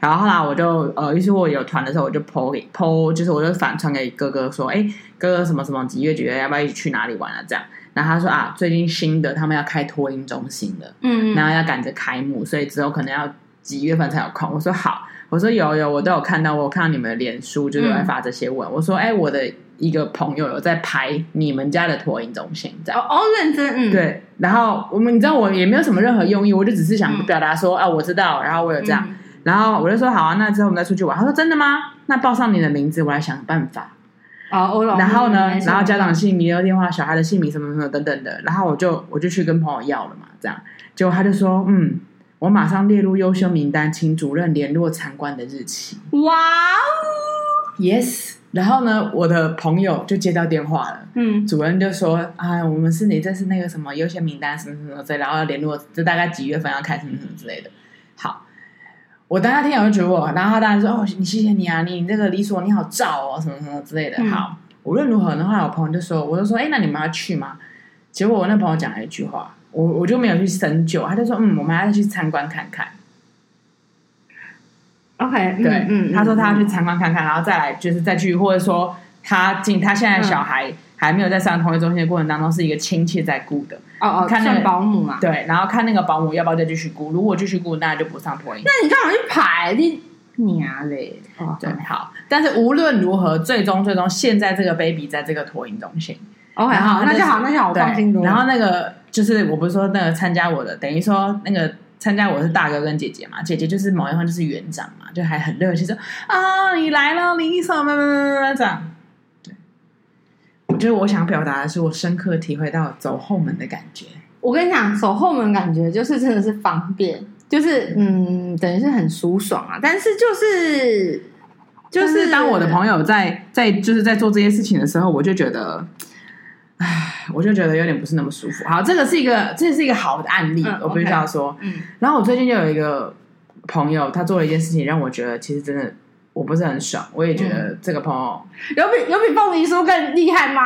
然后后来我就呃，于是我有团的时候，我就 po 给 po，就是我就反传给哥哥说，哎，哥哥什么什么几月几月要不要一起去哪里玩啊？这样。然后他说啊，最近新的他们要开托婴中心了，嗯，然后要赶着开幕，所以之后可能要几月份才有空。我说好，我说有有，我都有看到，我有看到你们的脸书就是在发这些文。嗯、我说哎，我的。一个朋友有在拍你们家的托婴中心，这样哦，认真，嗯，对。然后我们，你知道，我也没有什么任何用意，我就只是想表达说，啊，我知道，然后我有这样，然后我就说好啊，那之后我们再出去玩。他说真的吗？那报上你的名字，我来想办法。哦，然后呢，然后家长姓名、电话、小孩的姓名什么什么等等的，然后我就我就去跟朋友要了嘛，这样。结果他就说，嗯，我马上列入优秀名单，请主任联络参观的日期。哇哦，Yes。然后呢，我的朋友就接到电话了，嗯，主任就说：“啊，我们是你，这是那个什么优先名单，什么什么之类，然后要联络，这大概几月份要开，什么什么之类的。”好，我当下听我就觉得我，然后他当然说：“哦，你谢谢你啊，你这个理所你好照哦，什么什么之类的。嗯”好，无论如何的话，我朋友就说：“我就说，哎，那你们要去吗？”结果我那朋友讲了一句话，我我就没有去深究，他就说：“嗯，我们还要去参观看看。” OK，对，嗯，他说他要去参观看看，然后再来就是再去，或者说他进他现在小孩还没有在上托婴中心的过程当中，是一个亲戚在雇的，哦哦，看那个保姆嘛，对，然后看那个保姆要不要再继续雇，如果继续雇，那就不上托婴。那你干嘛去排你娘嘞？哦，对，好，但是无论如何，最终最终现在这个 baby 在这个托婴中心，OK，好，那就好，那就好，我放心多。然后那个就是我不是说那个参加我的，等于说那个。参加我是大哥跟姐姐嘛，姐姐就是某一方就是园长嘛，就还很热情说啊，你来了，你什么这样。对，我觉得我想表达的是，我深刻体会到走后门的感觉。我跟你讲，走后门感觉就是真的是方便，就是嗯，等于是很舒爽啊。但是就是就是当我的朋友在在就是在做这些事情的时候，我就觉得。唉，我就觉得有点不是那么舒服。好，这个是一个，这是一个好的案例，嗯、我必须要说。嗯，然后我最近就有一个朋友，他做了一件事情，让我觉得其实真的我不是很爽。我也觉得这个朋友、嗯、有比有比凤梨酥更厉害吗？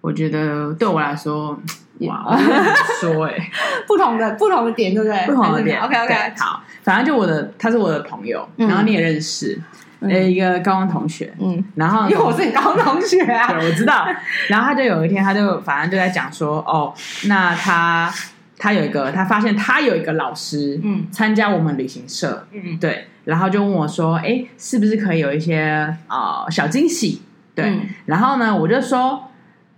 我觉得对我来说，哇，说哎、欸，不同的不同的点，对不对？不同的点。OK OK，好，反正就我的，他是我的朋友，然后你也认识。嗯呃，一个高中同学，嗯，然后因为我是你高中同学啊，对，我知道。然后他就有一天，他就反正就在讲说，哦，那他他有一个，他发现他有一个老师，嗯，参加我们旅行社，嗯，对，然后就问我说，哎，是不是可以有一些啊、呃、小惊喜？对，嗯、然后呢，我就说，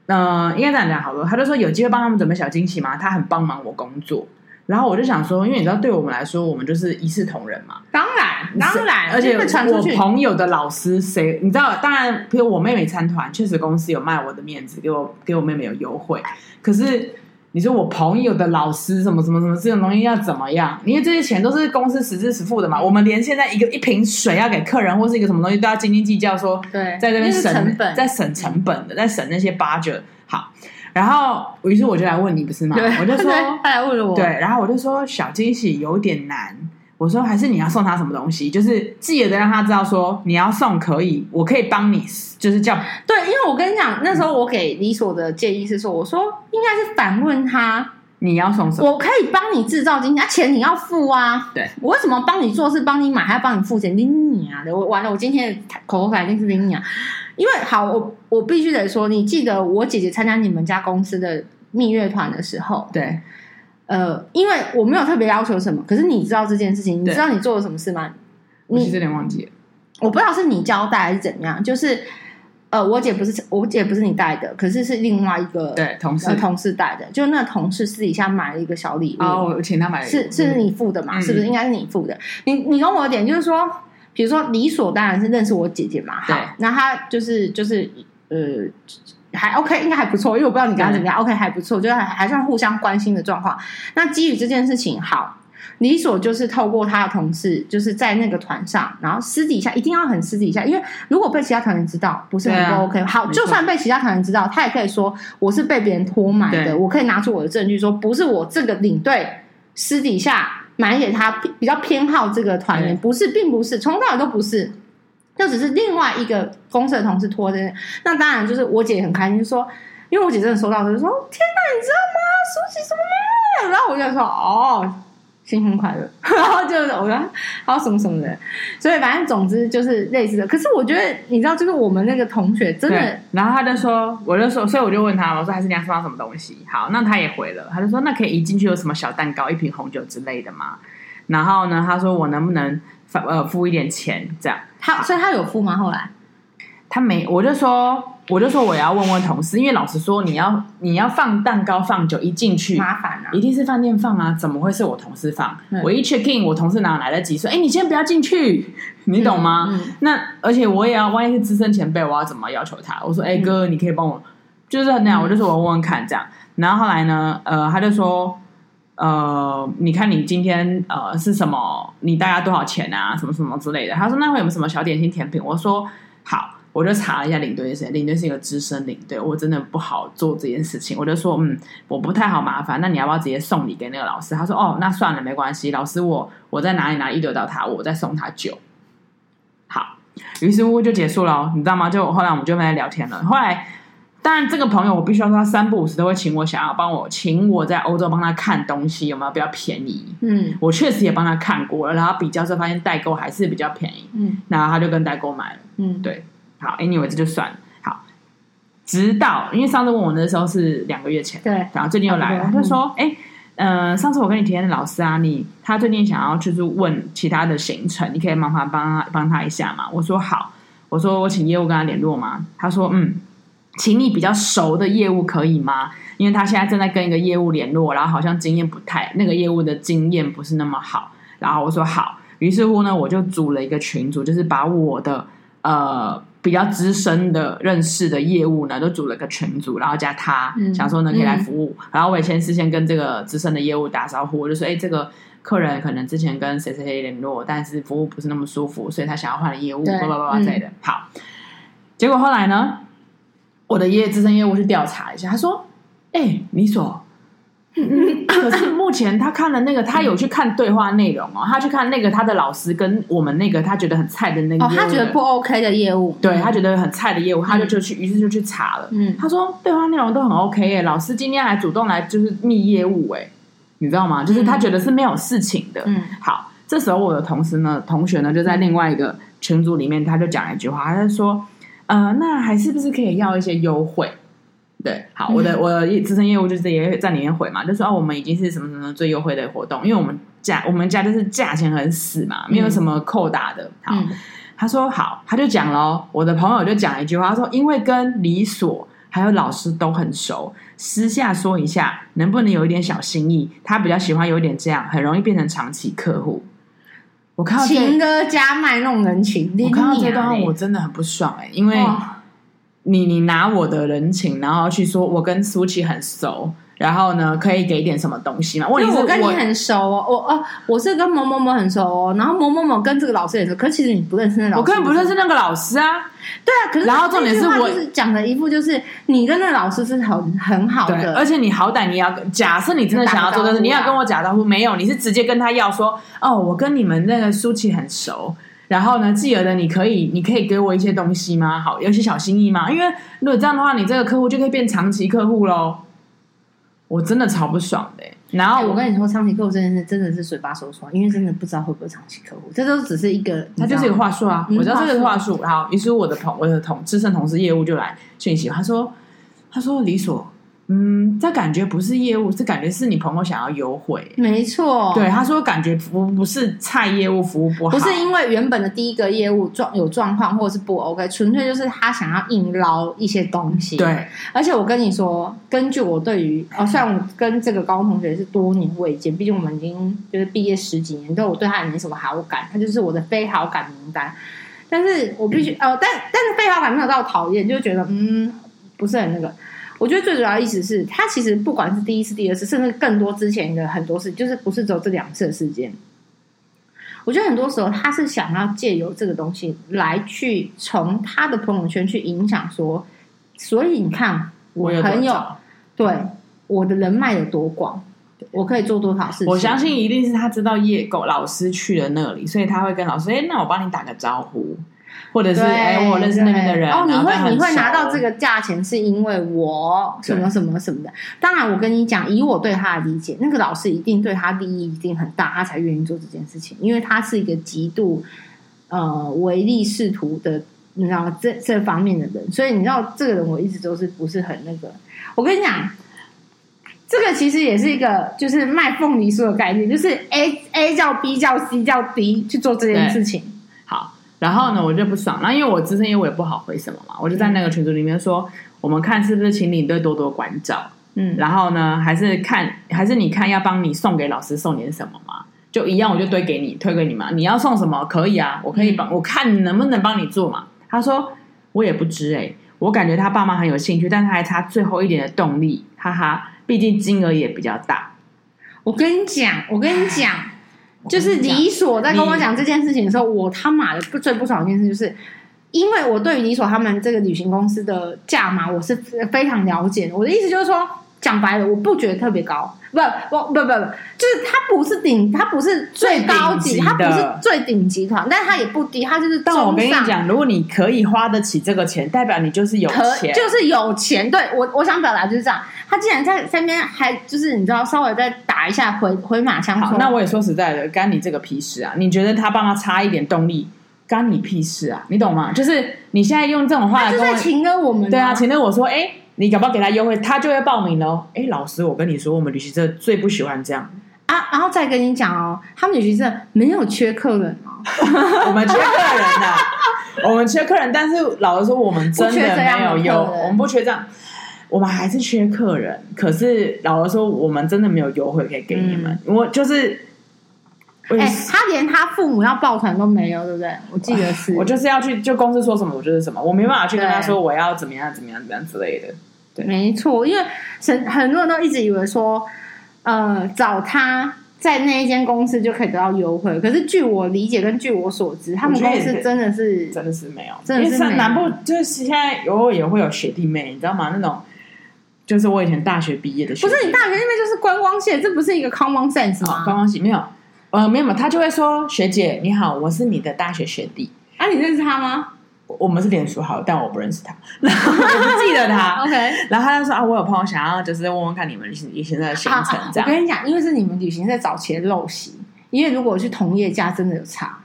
嗯、呃，应该这样讲好多。他就说有机会帮他们准备小惊喜吗？他很帮忙我工作。然后我就想说，因为你知道，对我们来说，我们就是一视同仁嘛。当然，当然，而且我朋友的老师谁，你知道？当然，比如我妹妹参团，确实公司有卖我的面子，给我给我妹妹有优惠。可是你说我朋友的老师什么什么什么这种东西要怎么样？因为这些钱都是公司实支实付的嘛。我们连现在一个一瓶水要给客人或是一个什么东西都要斤斤计较，说对，在这边省成本，在省成本的，在省那些 budget。好。然后，于是我就来问你，不是吗？对我就说，他来问了我。对，然后我就说，小惊喜有点难。我说，还是你要送他什么东西？就是记得让他知道，说你要送可以，我可以帮你，就是叫对。因为我跟你讲，那时候我给李所的建议是说，我说应该是反问他，你要送什么？我可以帮你制造惊喜，啊钱你要付啊。对，我为什么帮你做事，帮你买，还要帮你付钱？拎你啊！我完了，我今天的口头禅一定是拎你啊。因为好，我我必须得说，你记得我姐姐参加你们家公司的蜜月团的时候，对，呃，因为我没有特别要求什么，可是你知道这件事情，你知道你做了什么事吗？你其实有点忘记了，我不知道是你交代还是怎样，就是呃，我姐不是我姐不是你带的，可是是另外一个对同事、呃、同事带的，就那个同事私底下买了一个小礼物，哦，我请他买，是是你付的嘛？嗯、是不是应该是你付的？你你懂我的点，就是说。比如说，理所当然是认识我姐姐嘛，好，那她就是就是呃，还 OK，应该还不错，因为我不知道你跟他怎么样。OK，还不错，就是还还算互相关心的状况。那基于这件事情，好。理所就是透过他的同事，就是在那个团上，然后私底下一定要很私底下，因为如果被其他团员知道，不是很不 OK。好，就算被其他团员知道，他也可以说我是被别人拖买的，我可以拿出我的证据说不是我这个领队私底下买给他，比较偏好这个团员，不是，并不是，从头到尾都不是，就只是另外一个公司的同事托的。那当然就是我姐也很开心，就说因为我姐真的收到，就说天哪，你知道吗？说起什么？然后我就说哦。新婚快乐，然后就是我说然后什么什么的，所以反正总之就是类似的。可是我觉得你知道，就是我们那个同学真的，然后他就说，我就说，所以我就问他，我说还是你要送到什么东西？好，那他也回了，他就说那可以一进去有什么小蛋糕、一瓶红酒之类的吗？然后呢，他说我能不能呃付一点钱这样？他所以他有付吗？后来他没，我就说。我就说我要问问同事，因为老实说，你要你要放蛋糕放酒一进去麻烦啊，一定是饭店放啊，怎么会是我同事放？我一 check in，我同事哪来得及说？哎，你先不要进去，你懂吗？嗯嗯、那而且我也要，万一是资深前辈，我要怎么要求他？我说，哎哥，你可以帮我，就是那样。我就说我问问看这样。然后后来呢，呃，他就说，呃，你看你今天呃是什么？你大概多少钱啊？什么什么之类的。他说那会有什么小点心甜品？我说好。我就查了一下领队是谁，领队是一个资深领队，我真的不好做这件事情。我就说，嗯，我不太好麻烦，那你要不要直接送礼给那个老师？他说，哦，那算了，没关系，老师我我在哪里哪里遇得到他，我再送他酒。好，于是乎就结束了，你知道吗？就后来我们就没来聊天了。后来，当然这个朋友我必须要说，他三不五时都会请我，想要帮我请我在欧洲帮他看东西有没有比较便宜。嗯，我确实也帮他看过了，然后比较之后发现代购还是比较便宜。嗯，然后他就跟代购买了。嗯，对。好，Anyway，这就算了。好，直到因为上次问我那时候是两个月前，对，然后最近又来了，他就说：“哎，嗯，上次我跟你体验的老师啊，你他最近想要就是问其他的行程，你可以麻烦帮他帮他一下嘛？”我说：“好。”我说：“我请业务跟他联络吗？”他说：“嗯，请你比较熟的业务可以吗？因为他现在正在跟一个业务联络，然后好像经验不太，那个业务的经验不是那么好。”然后我说：“好。”于是乎呢，我就组了一个群组，就是把我的呃。比较资深的认识的业务呢，都组了个群组，然后加他，嗯、想说呢可以来服务。嗯、然后我以前事先跟这个资深的业务打招呼，我就说：“哎，这个客人可能之前跟谁谁谁联络，但是服务不是那么舒服，所以他想要换的业务，叭叭叭叭之类的。”好，结果后来呢，我的业资深业务去调查一下，他说：“哎，你所。” 可是目前他看了那个，他有去看对话内容哦，他去看那个他的老师跟我们那个他觉得很菜的那个，哦，他觉得不 OK 的业务，对他觉得很菜的业务，他就就去，于是就去查了。嗯，他说对话内容都很 OK 耶，老师今天还主动来就是密业务哎，你知道吗？就是他觉得是没有事情的。嗯，好，这时候我的同事呢，同学呢就在另外一个群组里面，他就讲了一句话，他就说，呃，那还是不是可以要一些优惠？对，好，我的我的资深业务就是也在里面回嘛，就说哦，我们已经是什么什么最优惠的活动，因为我们价我们家就是价钱很死嘛，没有什么扣打的。好，嗯、他说好，他就讲了，我的朋友就讲一句话，他说因为跟理所还有老师都很熟，私下说一下，能不能有一点小心意？他比较喜欢有一点这样，很容易变成长期客户。我看到情歌加卖弄人情，我看到这段我真的很不爽哎、欸，因为。你你拿我的人情，然后去说我跟舒淇很熟，然后呢，可以给点什么东西吗？问题是我，我跟你很熟哦，我哦，我是跟某某某很熟哦，然后某某某跟这个老师也熟，可是其实你不认识那老师，我根本不认识那个老师啊。对啊，可是然后重点是我是讲的一副就是你跟那老师是很很好的，而且你好歹你要假设你真的想要做的是，你要跟我假招呼，没有，你是直接跟他要说哦，我跟你们那个舒淇很熟。然后呢，继而的，你可以，你可以给我一些东西吗？好，有些小心意吗？因为如果这样的话，你这个客户就可以变长期客户喽。我真的超不爽的。然后我，我跟你说，长期客户真的是真的是嘴巴说说，因为真的不知道会不会长期客户，这都只是一个，他就是一个话术啊。嗯、我知道这个话术。然后，于是我的朋我的同资深同事业务就来讯息，他说，他说李所。嗯，这感觉不是业务，这感觉是你朋友想要优惠。没错，对他说，感觉服务不是菜业务服务不好，不是因为原本的第一个业务状有状况或者是不 OK，纯粹就是他想要硬捞一些东西。对，而且我跟你说，根据我对于哦，虽然我跟这个高中同学是多年未见，毕竟我们已经就是毕业十几年，但我对他也没什么好感，他就是我的非好感名单。但是我必须、嗯、哦，但但是非好感没有到讨厌，就觉得嗯。不是很那个。我觉得最主要的意思是他其实不管是第一次、第二次，甚至更多之前的很多事，就是不是只有这两次的事件。我觉得很多时候他是想要借由这个东西来去从他的朋友圈去影响说，所以你看我朋友，对我的人脉有多广，我可以做多少事情。我相信一定是他知道叶狗老师去了那里，所以他会跟老师：“哎，那我帮你打个招呼。”或者是哎，我认识那边的人哦，你会你会拿到这个价钱，是因为我什么什么什么的。当然，我跟你讲，以我对他的理解，那个老师一定对他利益一定很大，他才愿意做这件事情，因为他是一个极度呃唯利是图的，你知道这这方面的人。所以你知道这个人，我一直都是不是很那个。我跟你讲，这个其实也是一个就是卖凤梨酥的概念，就是 A A 叫 B 叫 C 叫 D 去做这件事情。然后呢，我就不爽。那因为我资深业务也不好回什么嘛，我就在那个群组里面说，嗯、我们看是不是请领队多多关照。嗯，然后呢，还是看还是你看要帮你送给老师送点什么嘛？就一样，我就堆给你推给你嘛。你要送什么可以啊，我可以帮，嗯、我看能不能帮你做嘛。他说我也不知哎、欸，我感觉他爸妈很有兴趣，但他还差最后一点的动力，哈哈。毕竟金额也比较大。我跟你讲，我跟你讲。就是李所在跟我讲这件事情的时候，我他妈的不最不爽一件事，就是因为我对于李所他们这个旅行公司的价码，我是非常了解的。我的意思就是说，讲白了，我不觉得特别高，不不不不不，就是它不是顶，它不是最高级，它不是最顶级团，但它也不低，它就是中上。但我跟你讲，如果你可以花得起这个钱，代表你就是有钱，就是有钱。对我，我想表达就是这样。他竟然在身边还就是你知道稍微再打一下回回马枪。好，那我也说实在的，干你这个屁事啊！你觉得他帮他差一点动力，干你屁事啊！你懂吗？就是你现在用这种话就是请了我们。对啊，请了我说，哎，你搞不好给他优惠，他就会报名喽。哎，老师，我跟你说，我们旅行社最不喜欢这样啊！然后再跟你讲哦，他们旅行社没有缺客人哦，我们缺客人啊，我们缺客人，但是老实说，我们真的没有优，我们不缺这样。我们还是缺客人，可是老实说，我们真的没有优惠可以给你们。嗯、我就是，哎、欸，他连他父母要抱团都没有，对不对？我记得是，我就是要去，就公司说什么，我就是什么，我没办法去跟他说我要怎么样，怎么样，怎么样之类的。对，没错，因为很很多人都一直以为说，呃，找他在那一间公司就可以得到优惠，可是据我理解跟据我所知，他们公司真的是真的是没有，真的是。南部就是现在偶尔也会有学弟妹，你知道吗？那种。就是我以前大学毕业的学，不是你大学那边就是观光系，这不是一个 common sense 吗？观光系没有，呃，没有嘛，他就会说学姐你好，我是你的大学学弟啊，你认识他吗？我们是脸熟好，但我不认识他，然后我不记得他。OK，然后他就说啊，我有朋友想要就是问问看你们旅行旅行的行程这样。我跟你讲，因为是你们旅行在早期的陋习，因为如果我去同业家真的有差。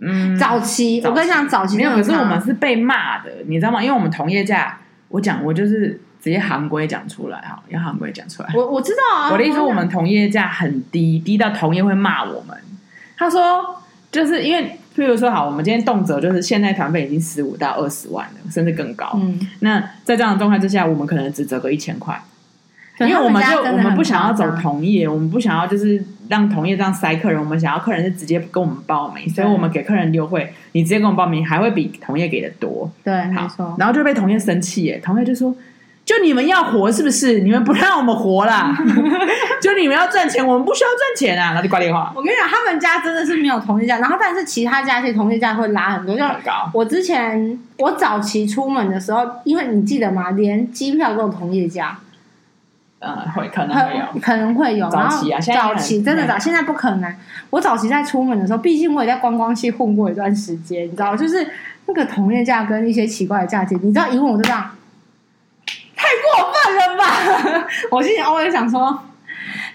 嗯，早期，早期我跟你讲，早期没有，可是我们是被骂的，你知道吗？因为我们同业价，我讲我就是。直接行规讲出来哈，用行规讲出来。我我知道啊，我的意思，我们同业价很低，低到同业会骂我们。他说，就是因为，譬如说，好，我们今天动辄就是现在团费已经十五到二十万了，甚至更高。嗯，那在这样的状态之下，我们可能只折个一千块，因为我们就我们不想要走同业，我们不想要就是让同业这样塞客人，我们想要客人是直接跟我们报名，所以我们给客人优惠，你直接跟我们报名还会比同业给的多。对，没错。然后就被同业生气耶，同业就说。就你们要活是不是？你们不让我们活啦？就你们要赚钱，我们不需要赚钱啊！那就挂电话。我跟你讲，他们家真的是没有同业价，然后但是其他家其实同业价会拉很多，就我之前我早期出门的时候，因为你记得吗？连机票都有同业价。呃，会可能会有，可能会有。早期啊，现在早期真的早，现在不可能。我早期在出门的时候，毕竟我也在观光系混过一段时间，你知道，就是那个同业价跟一些奇怪的价钱，你知道，一问我就这样。太过分了吧！我心里偶尔想说，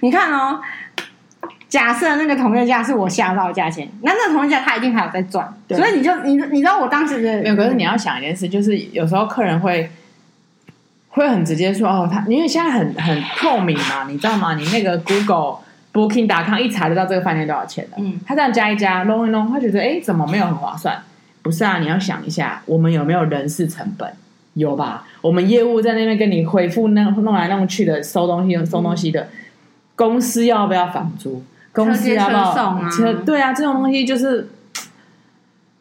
你看哦，假设那个同业价是我下到的价钱，那那个同业价他一定还有在赚，对所以你就你你知道我当时的没有。可是你要想一件事，就是有时候客人会会很直接说哦，他因为现在很很透明嘛，你知道吗？你那个 Google Booking.com 一查就知道这个饭店多少钱了。嗯，他这样加一加，弄一弄，他觉得哎，怎么没有很划算？不是啊，你要想一下，我们有没有人事成本？有吧？我们业务在那边跟你回复，那弄来弄去的，收东西收东西的，公司要不要房租？公司要不要送啊？对啊，这种东西就是，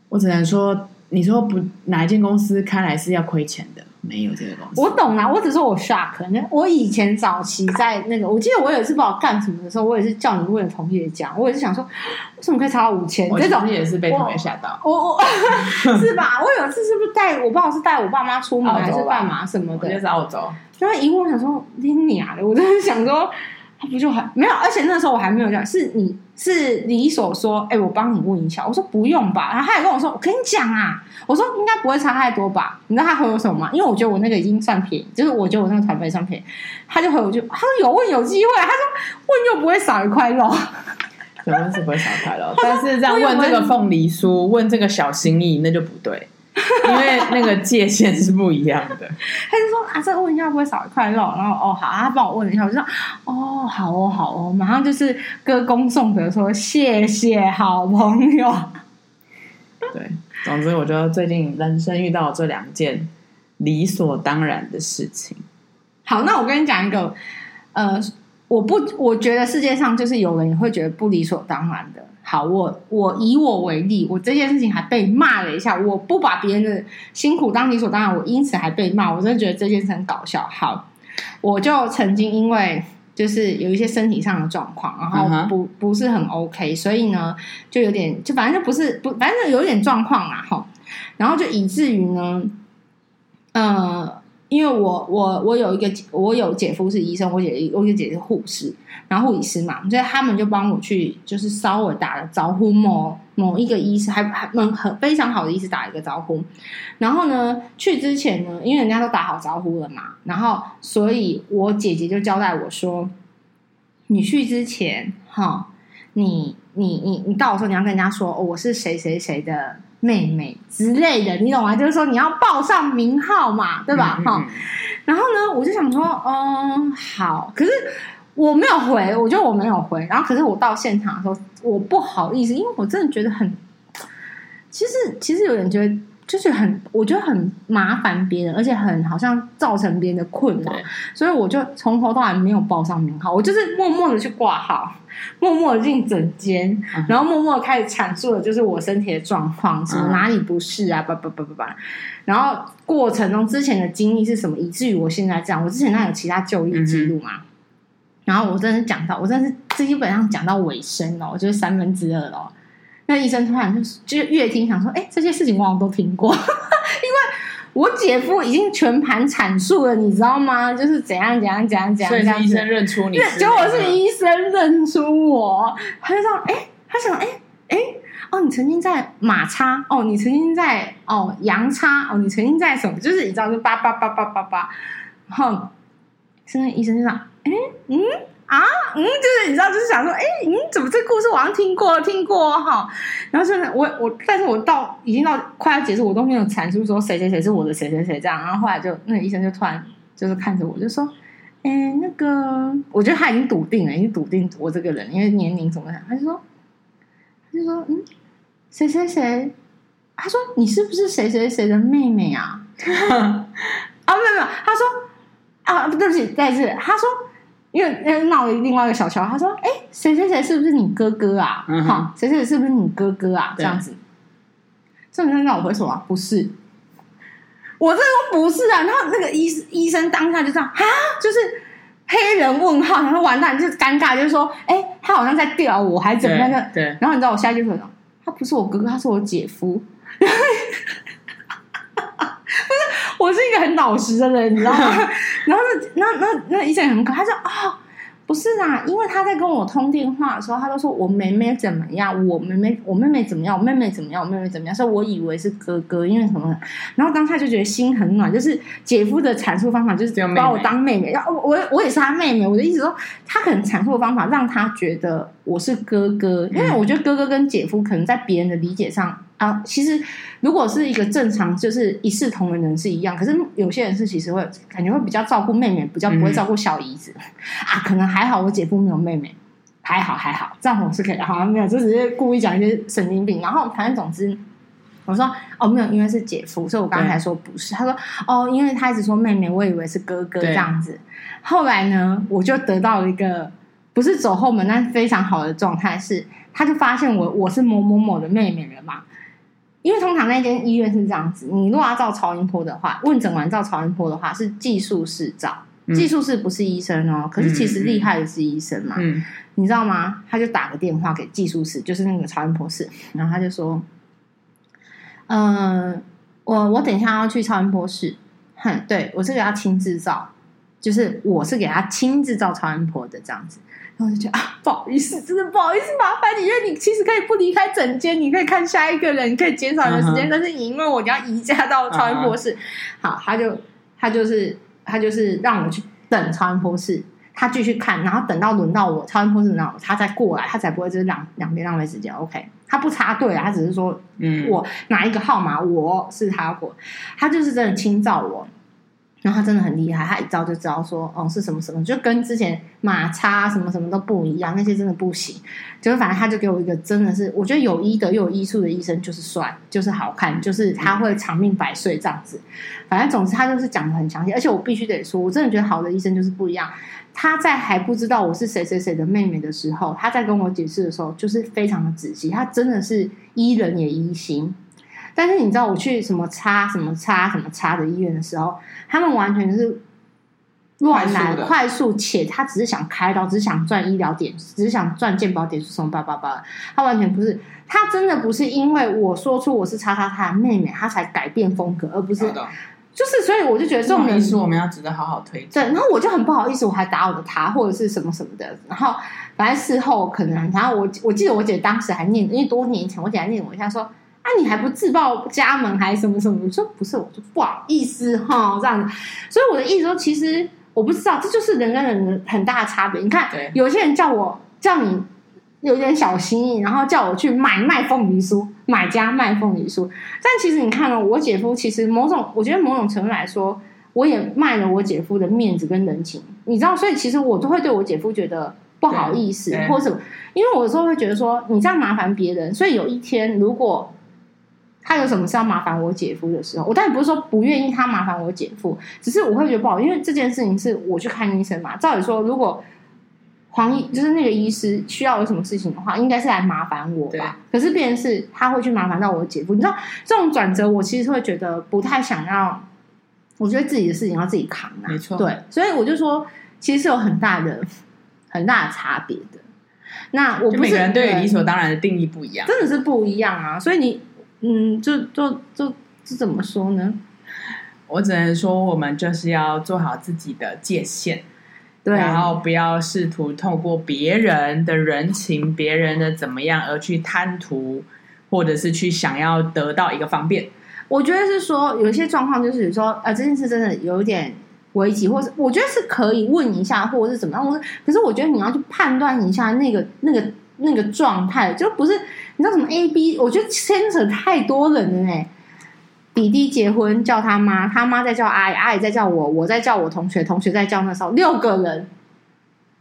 我只能说，你说不哪一间公司开来是要亏钱的？没有这个东西。我懂啦，我只说我 shock。我以前早期在那个，我记得我有一次不知道干什么的时候，我也是叫你问同学讲，我也是想说，为什么可以差到五千？这种也是被同学吓到。我我 是吧？我有一次是不是带我不知道是带我爸妈出门还是干嘛什么的？就是澳洲。然后一问我想说你娘的，我真的想说。他不就很没有？而且那时候我还没有讲，是你是你所说，哎、欸，我帮你问一下。我说不用吧，然后他也跟我说，我跟你讲啊，我说应该不会差太多吧？你知道他回我什么吗？因为我觉得我那个已经算便宜，就是我觉得我那个团费算便宜，他就回我就他说有问有机会，他说问又不会少一块肉，有问是不会少一块肉，但是这样问这个凤梨酥，问这个小心意，那就不对。因为那个界限是不一样的，他就说啊，这个问一下会不会少一块肉？然后哦好，他帮我问了一下，我就说哦好哦好哦，马上就是歌功颂德说谢谢好朋友。对，总之我觉得最近人生遇到这两件理所当然的事情。好，那我跟你讲一个，呃，我不，我觉得世界上就是有人也会觉得不理所当然的。好，我我以我为例，我这件事情还被骂了一下。我不把别人的辛苦当理所当然，我因此还被骂，我真的觉得这件事很搞笑。好，我就曾经因为就是有一些身体上的状况，然后不不是很 OK，所以呢，就有点就反正就不是不，反正有点状况啊，哈，然后就以至于呢，呃。因为我我我有一个我有姐夫是医生，我姐我姐姐是护士，然后护理师嘛，所以他们就帮我去，就是稍微打了招呼，某某一个医生还还很非常好的医师打一个招呼，然后呢，去之前呢，因为人家都打好招呼了嘛，然后所以我姐姐就交代我说，你去之前哈，你你你你到的时候你要跟人家说，我是谁谁谁的。妹妹之类的，你懂吗？就是说你要报上名号嘛，对吧？哈、嗯嗯嗯，然后呢，我就想说，嗯，好。可是我没有回，我觉得我没有回。然后，可是我到现场的时候，我不好意思，因为我真的觉得很，其实其实有点觉得就是很，我觉得很麻烦别人，而且很好像造成别人的困扰，所以我就从头到尾没有报上名号，我就是默默的去挂号。默默的进诊间，然后默默的开始阐述了，就是我身体的状况，什么哪里不适啊，叭叭叭叭叭。然后过程中之前的经历是什么，以至于我现在这样。我之前那有其他就医记录嘛？然后我真的是讲到，我真的是基本上讲到尾声了，我就是三分之二了。那医生突然就就越听想说，哎，这些事情我好像都听过，因为。我姐夫已经全盘阐述了，你知道吗？就是怎样怎样怎样怎样。所以医生认出你，结果是医生认出我，他就说：“哎、欸，他想，哎、欸，哎、欸，哦，你曾经在马叉，哦，你曾经在哦羊叉，哦，你曾经在什么？就是你知道，就叭叭叭叭叭叭。”然后现在医生就讲：“哎、欸，嗯。”啊，嗯，就是你知道，就是想说，哎，嗯，怎么这故事我好像听过，听过哈。然后现在我我，但是我到已经到快要结束，我都没有阐述说谁谁谁是我的谁谁谁这样。然后后来就那个医生就突然就是看着我，就说，哎，那个，我觉得他已经笃定了，已经笃定我这个人，因为年龄怎么样，他就说，他就说，嗯，谁谁谁，他说你是不是谁谁谁的妹妹啊？啊，没有没有，他说啊，对不起，再一次，他说。因为那闹了另外一个小乔，他说：“哎，谁谁谁是不是你哥哥啊？哈、嗯，谁谁谁是不是你哥哥啊？这样子。”这女生让我回说啊，不是，我这说不是啊。然后那个医医生当下就这样啊，就是黑人问号，然后完蛋，就是尴尬，就是说，哎，他好像在吊我，还怎么样的？对。然后你知道我下一句说什么？他不是我哥哥，他是我姐夫。我是一个很老实的人，你知道吗？然后那那那那医生很可爱，他说啊、哦，不是啊，因为他在跟我通电话的时候，他都说我妹妹怎么样，我妹妹我妹妹怎么样，我妹妹怎么样，我妹妹怎么样，所以我以为是哥哥，因为什么？然后当下就觉得心很暖，就是姐夫的阐述方法就是把我当妹妹，然后我我也是他妹妹，我的意思说，他可能阐述的方法让他觉得我是哥哥，因为我觉得哥哥跟姐夫可能在别人的理解上。啊，其实如果是一个正常，就是一视同仁的人是一样。可是有些人是其实会感觉会比较照顾妹妹，比较不会照顾小姨子、嗯、啊。可能还好，我姐夫没有妹妹，还好还好，这样我是可以。好像没有，就只是故意讲一些神经病。然后反正总之，我说哦没有，因为是姐夫，所以我刚才说不是。他说哦，因为他一直说妹妹，我以为是哥哥这样子。后来呢，我就得到了一个不是走后门，但是非常好的状态是，他就发现我我是某某某的妹妹了嘛。因为通常那间医院是这样子，你如果要照超音波的话，问诊完照超音波的话是技术室照，嗯、技术室不是医生哦，可是其实厉害的是医生嘛，嗯、你知道吗？他就打个电话给技术室，就是那个超音波室，然后他就说，嗯、呃，我我等一下要去超音波室，哼，对我是给他亲自照，就是我是给他亲自照超音波的这样子。然后就觉得啊，不好意思，真的不好意思，麻烦你，因为你其实可以不离开整间，你可以看下一个人，你可以减少你的时间，uh huh. 但是你因为我你要移驾到超音波室，uh huh. 好，他就他就是他就是让我去等超音波室，他继续看，然后等到轮到我超音波室，然后他再过来，他才不会就是两两边浪费时间。OK，他不插队啊，他只是说，嗯，我哪一个号码，我是他要过，他就是真的清照我。然后他真的很厉害，他一招就知道说，哦，是什么什么，就跟之前马叉什么什么都不一样，那些真的不行。就是反正他就给我一个真的是，我觉得有医德又有医术的医生就是帅，就是好看，就是他会长命百岁这样子。反正总之他就是讲得很详细，而且我必须得说，我真的觉得好的医生就是不一样。他在还不知道我是谁谁谁的妹妹的时候，他在跟我解释的时候，就是非常的仔细，他真的是医人也医心。但是你知道我去什么叉什么叉什么叉的医院的时候，他们完全是乱来，快速且他只是想开刀，只是想赚医疗点，只是想赚健保点数，什么叭叭叭。他完全不是，他真的不是因为我说出我是叉叉他的妹妹，他才改变风格，而不是就是。所以我就觉得这种人是我们要值得好好推荐。对，然后我就很不好意思，我还打我的他或者是什么什么的。然后反正事后可能，然后我我记得我姐当时还念，因为多年前我姐还念我一下说。啊，你还不自报家门还是什么什么？我说不是，我说不好意思哈，这样子。所以我的意思说，其实我不知道，这就是人跟人的很大的差别。你看，有些人叫我叫你有点小心意，然后叫我去买卖凤梨酥，买家卖凤梨酥。但其实你看哦，我姐夫其实某种，我觉得某种程度来说，我也卖了我姐夫的面子跟人情，你知道。所以其实我都会对我姐夫觉得不好意思，或者什么，因为我有时候会觉得说你这样麻烦别人，所以有一天如果。他有什么事要麻烦我姐夫的时候，我当然不是说不愿意他麻烦我姐夫，只是我会觉得不好，因为这件事情是我去看医生嘛。照理说，如果黄医就是那个医师需要有什么事情的话，应该是来麻烦我吧。可是，变成是他会去麻烦到我姐夫，你知道这种转折，我其实会觉得不太想要。我觉得自己的事情要自己扛啊，没错。对，所以我就说，其实是有很大的很大的差别的。那我不是每个人对于理所当然的定义不一样，真的是不一样啊。所以你。嗯，就就就这怎么说呢？我只能说，我们就是要做好自己的界限，对，然后不要试图透过别人的人情、别人的怎么样而去贪图，或者是去想要得到一个方便。我觉得是说，有一些状况就是说，呃，这件事真的有点危急，或是我觉得是可以问一下，或者是怎么样。我可是我觉得你要去判断一下那个那个。那个状态就不是你知道什么 A B，我觉得牵扯太多人了呢。弟弟结婚叫他妈，他妈在叫阿姨，阿姨在叫我，我在叫我同学，同学在叫那时候六个人，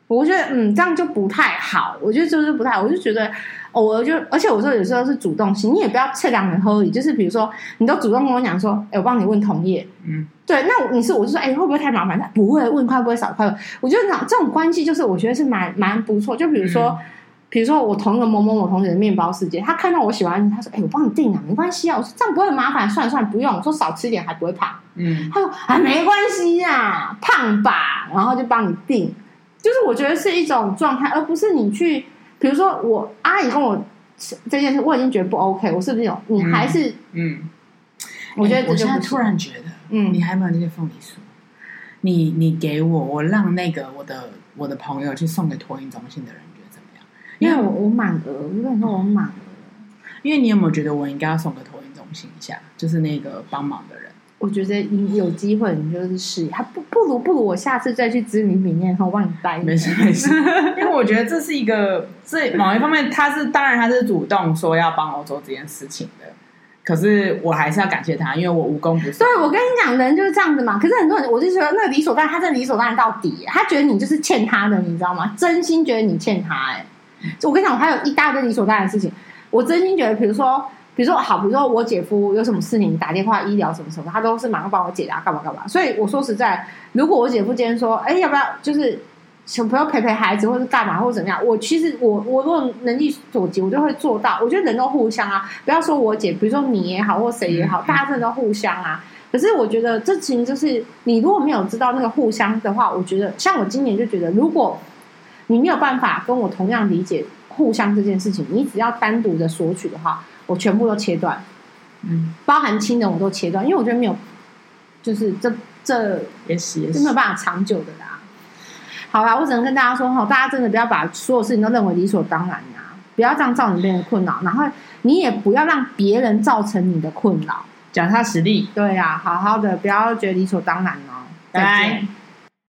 我觉得嗯这样就不太好。我觉得就是不太好，我就觉得偶尔就，而且我说有时候是主动性，你也不要测量人合理，就是比如说你都主动跟我讲说，哎，我帮你问同业，嗯，对，那你是我就说，哎，会不会太麻烦？他不会，问快不会少快。我觉得这这种关系就是我觉得是蛮蛮不错，就比如说。嗯比如说，我同一个某某某同学的面包世界，他看到我喜欢，他说：“哎、欸，我帮你订啊，没关系啊。”我说：“这样不会很麻烦，算了算了，不用。”我说：“少吃一点还不会胖。”嗯，他说：“啊，没关系呀，胖吧。”然后就帮你订，就是我觉得是一种状态，而不是你去，比如说我阿姨跟我这件事，我已经觉得不 OK，我是不是有？你还是嗯？嗯我觉得、欸、我现在突然觉得，嗯，你还没有那些凤梨酥，你你给我，我让那个我的我的朋友去送给托婴中心的人。因为我我满额，我跟你说我满额。因为你有没有觉得我应该要送个投影中心一下？就是那个帮忙的人，我觉得你有机会，你就是试，还不不如不如我下次再去知名里面，然后我帮你带。没事 没事，因为我觉得这是一个，这某一方面他是当然他是主动说要帮我做这件事情的，可是我还是要感谢他，因为我无功不受。对，我跟你讲，人就是这样子嘛。可是很多人，我就觉得那个理所当然，他这理所当然到底，他觉得你就是欠他的，你知道吗？真心觉得你欠他，哎。我跟你讲，我还有一大堆理所当然的事情。我真心觉得，比如说，比如说好，比如说我姐夫有什么事情打电话医疗什么什么，他都是马上帮我解答，干嘛干嘛。所以我说实在，如果我姐夫今天说，哎，要不要就是小朋友陪陪孩子，或者干嘛，或者怎么样。我其实我我如果能力所及，我就会做到。我觉得人都互相啊，不要说我姐，比如说你也好，或谁也好，大家真的都互相啊。可是我觉得这其实就是你如果没有知道那个互相的话，我觉得像我今年就觉得，如果你没有办法跟我同样理解互相这件事情，你只要单独的索取的话，我全部都切断，嗯，包含亲人我都切断，因为我觉得没有，就是这这也是也是没有办法长久的啦。好啦，我只能跟大家说哈，大家真的不要把所有事情都认为理所当然呀，不要这样造成别人的困扰，然后你也不要让别人造成你的困扰。脚踏实地，对呀、啊，好好的，不要觉得理所当然哦。拜拜。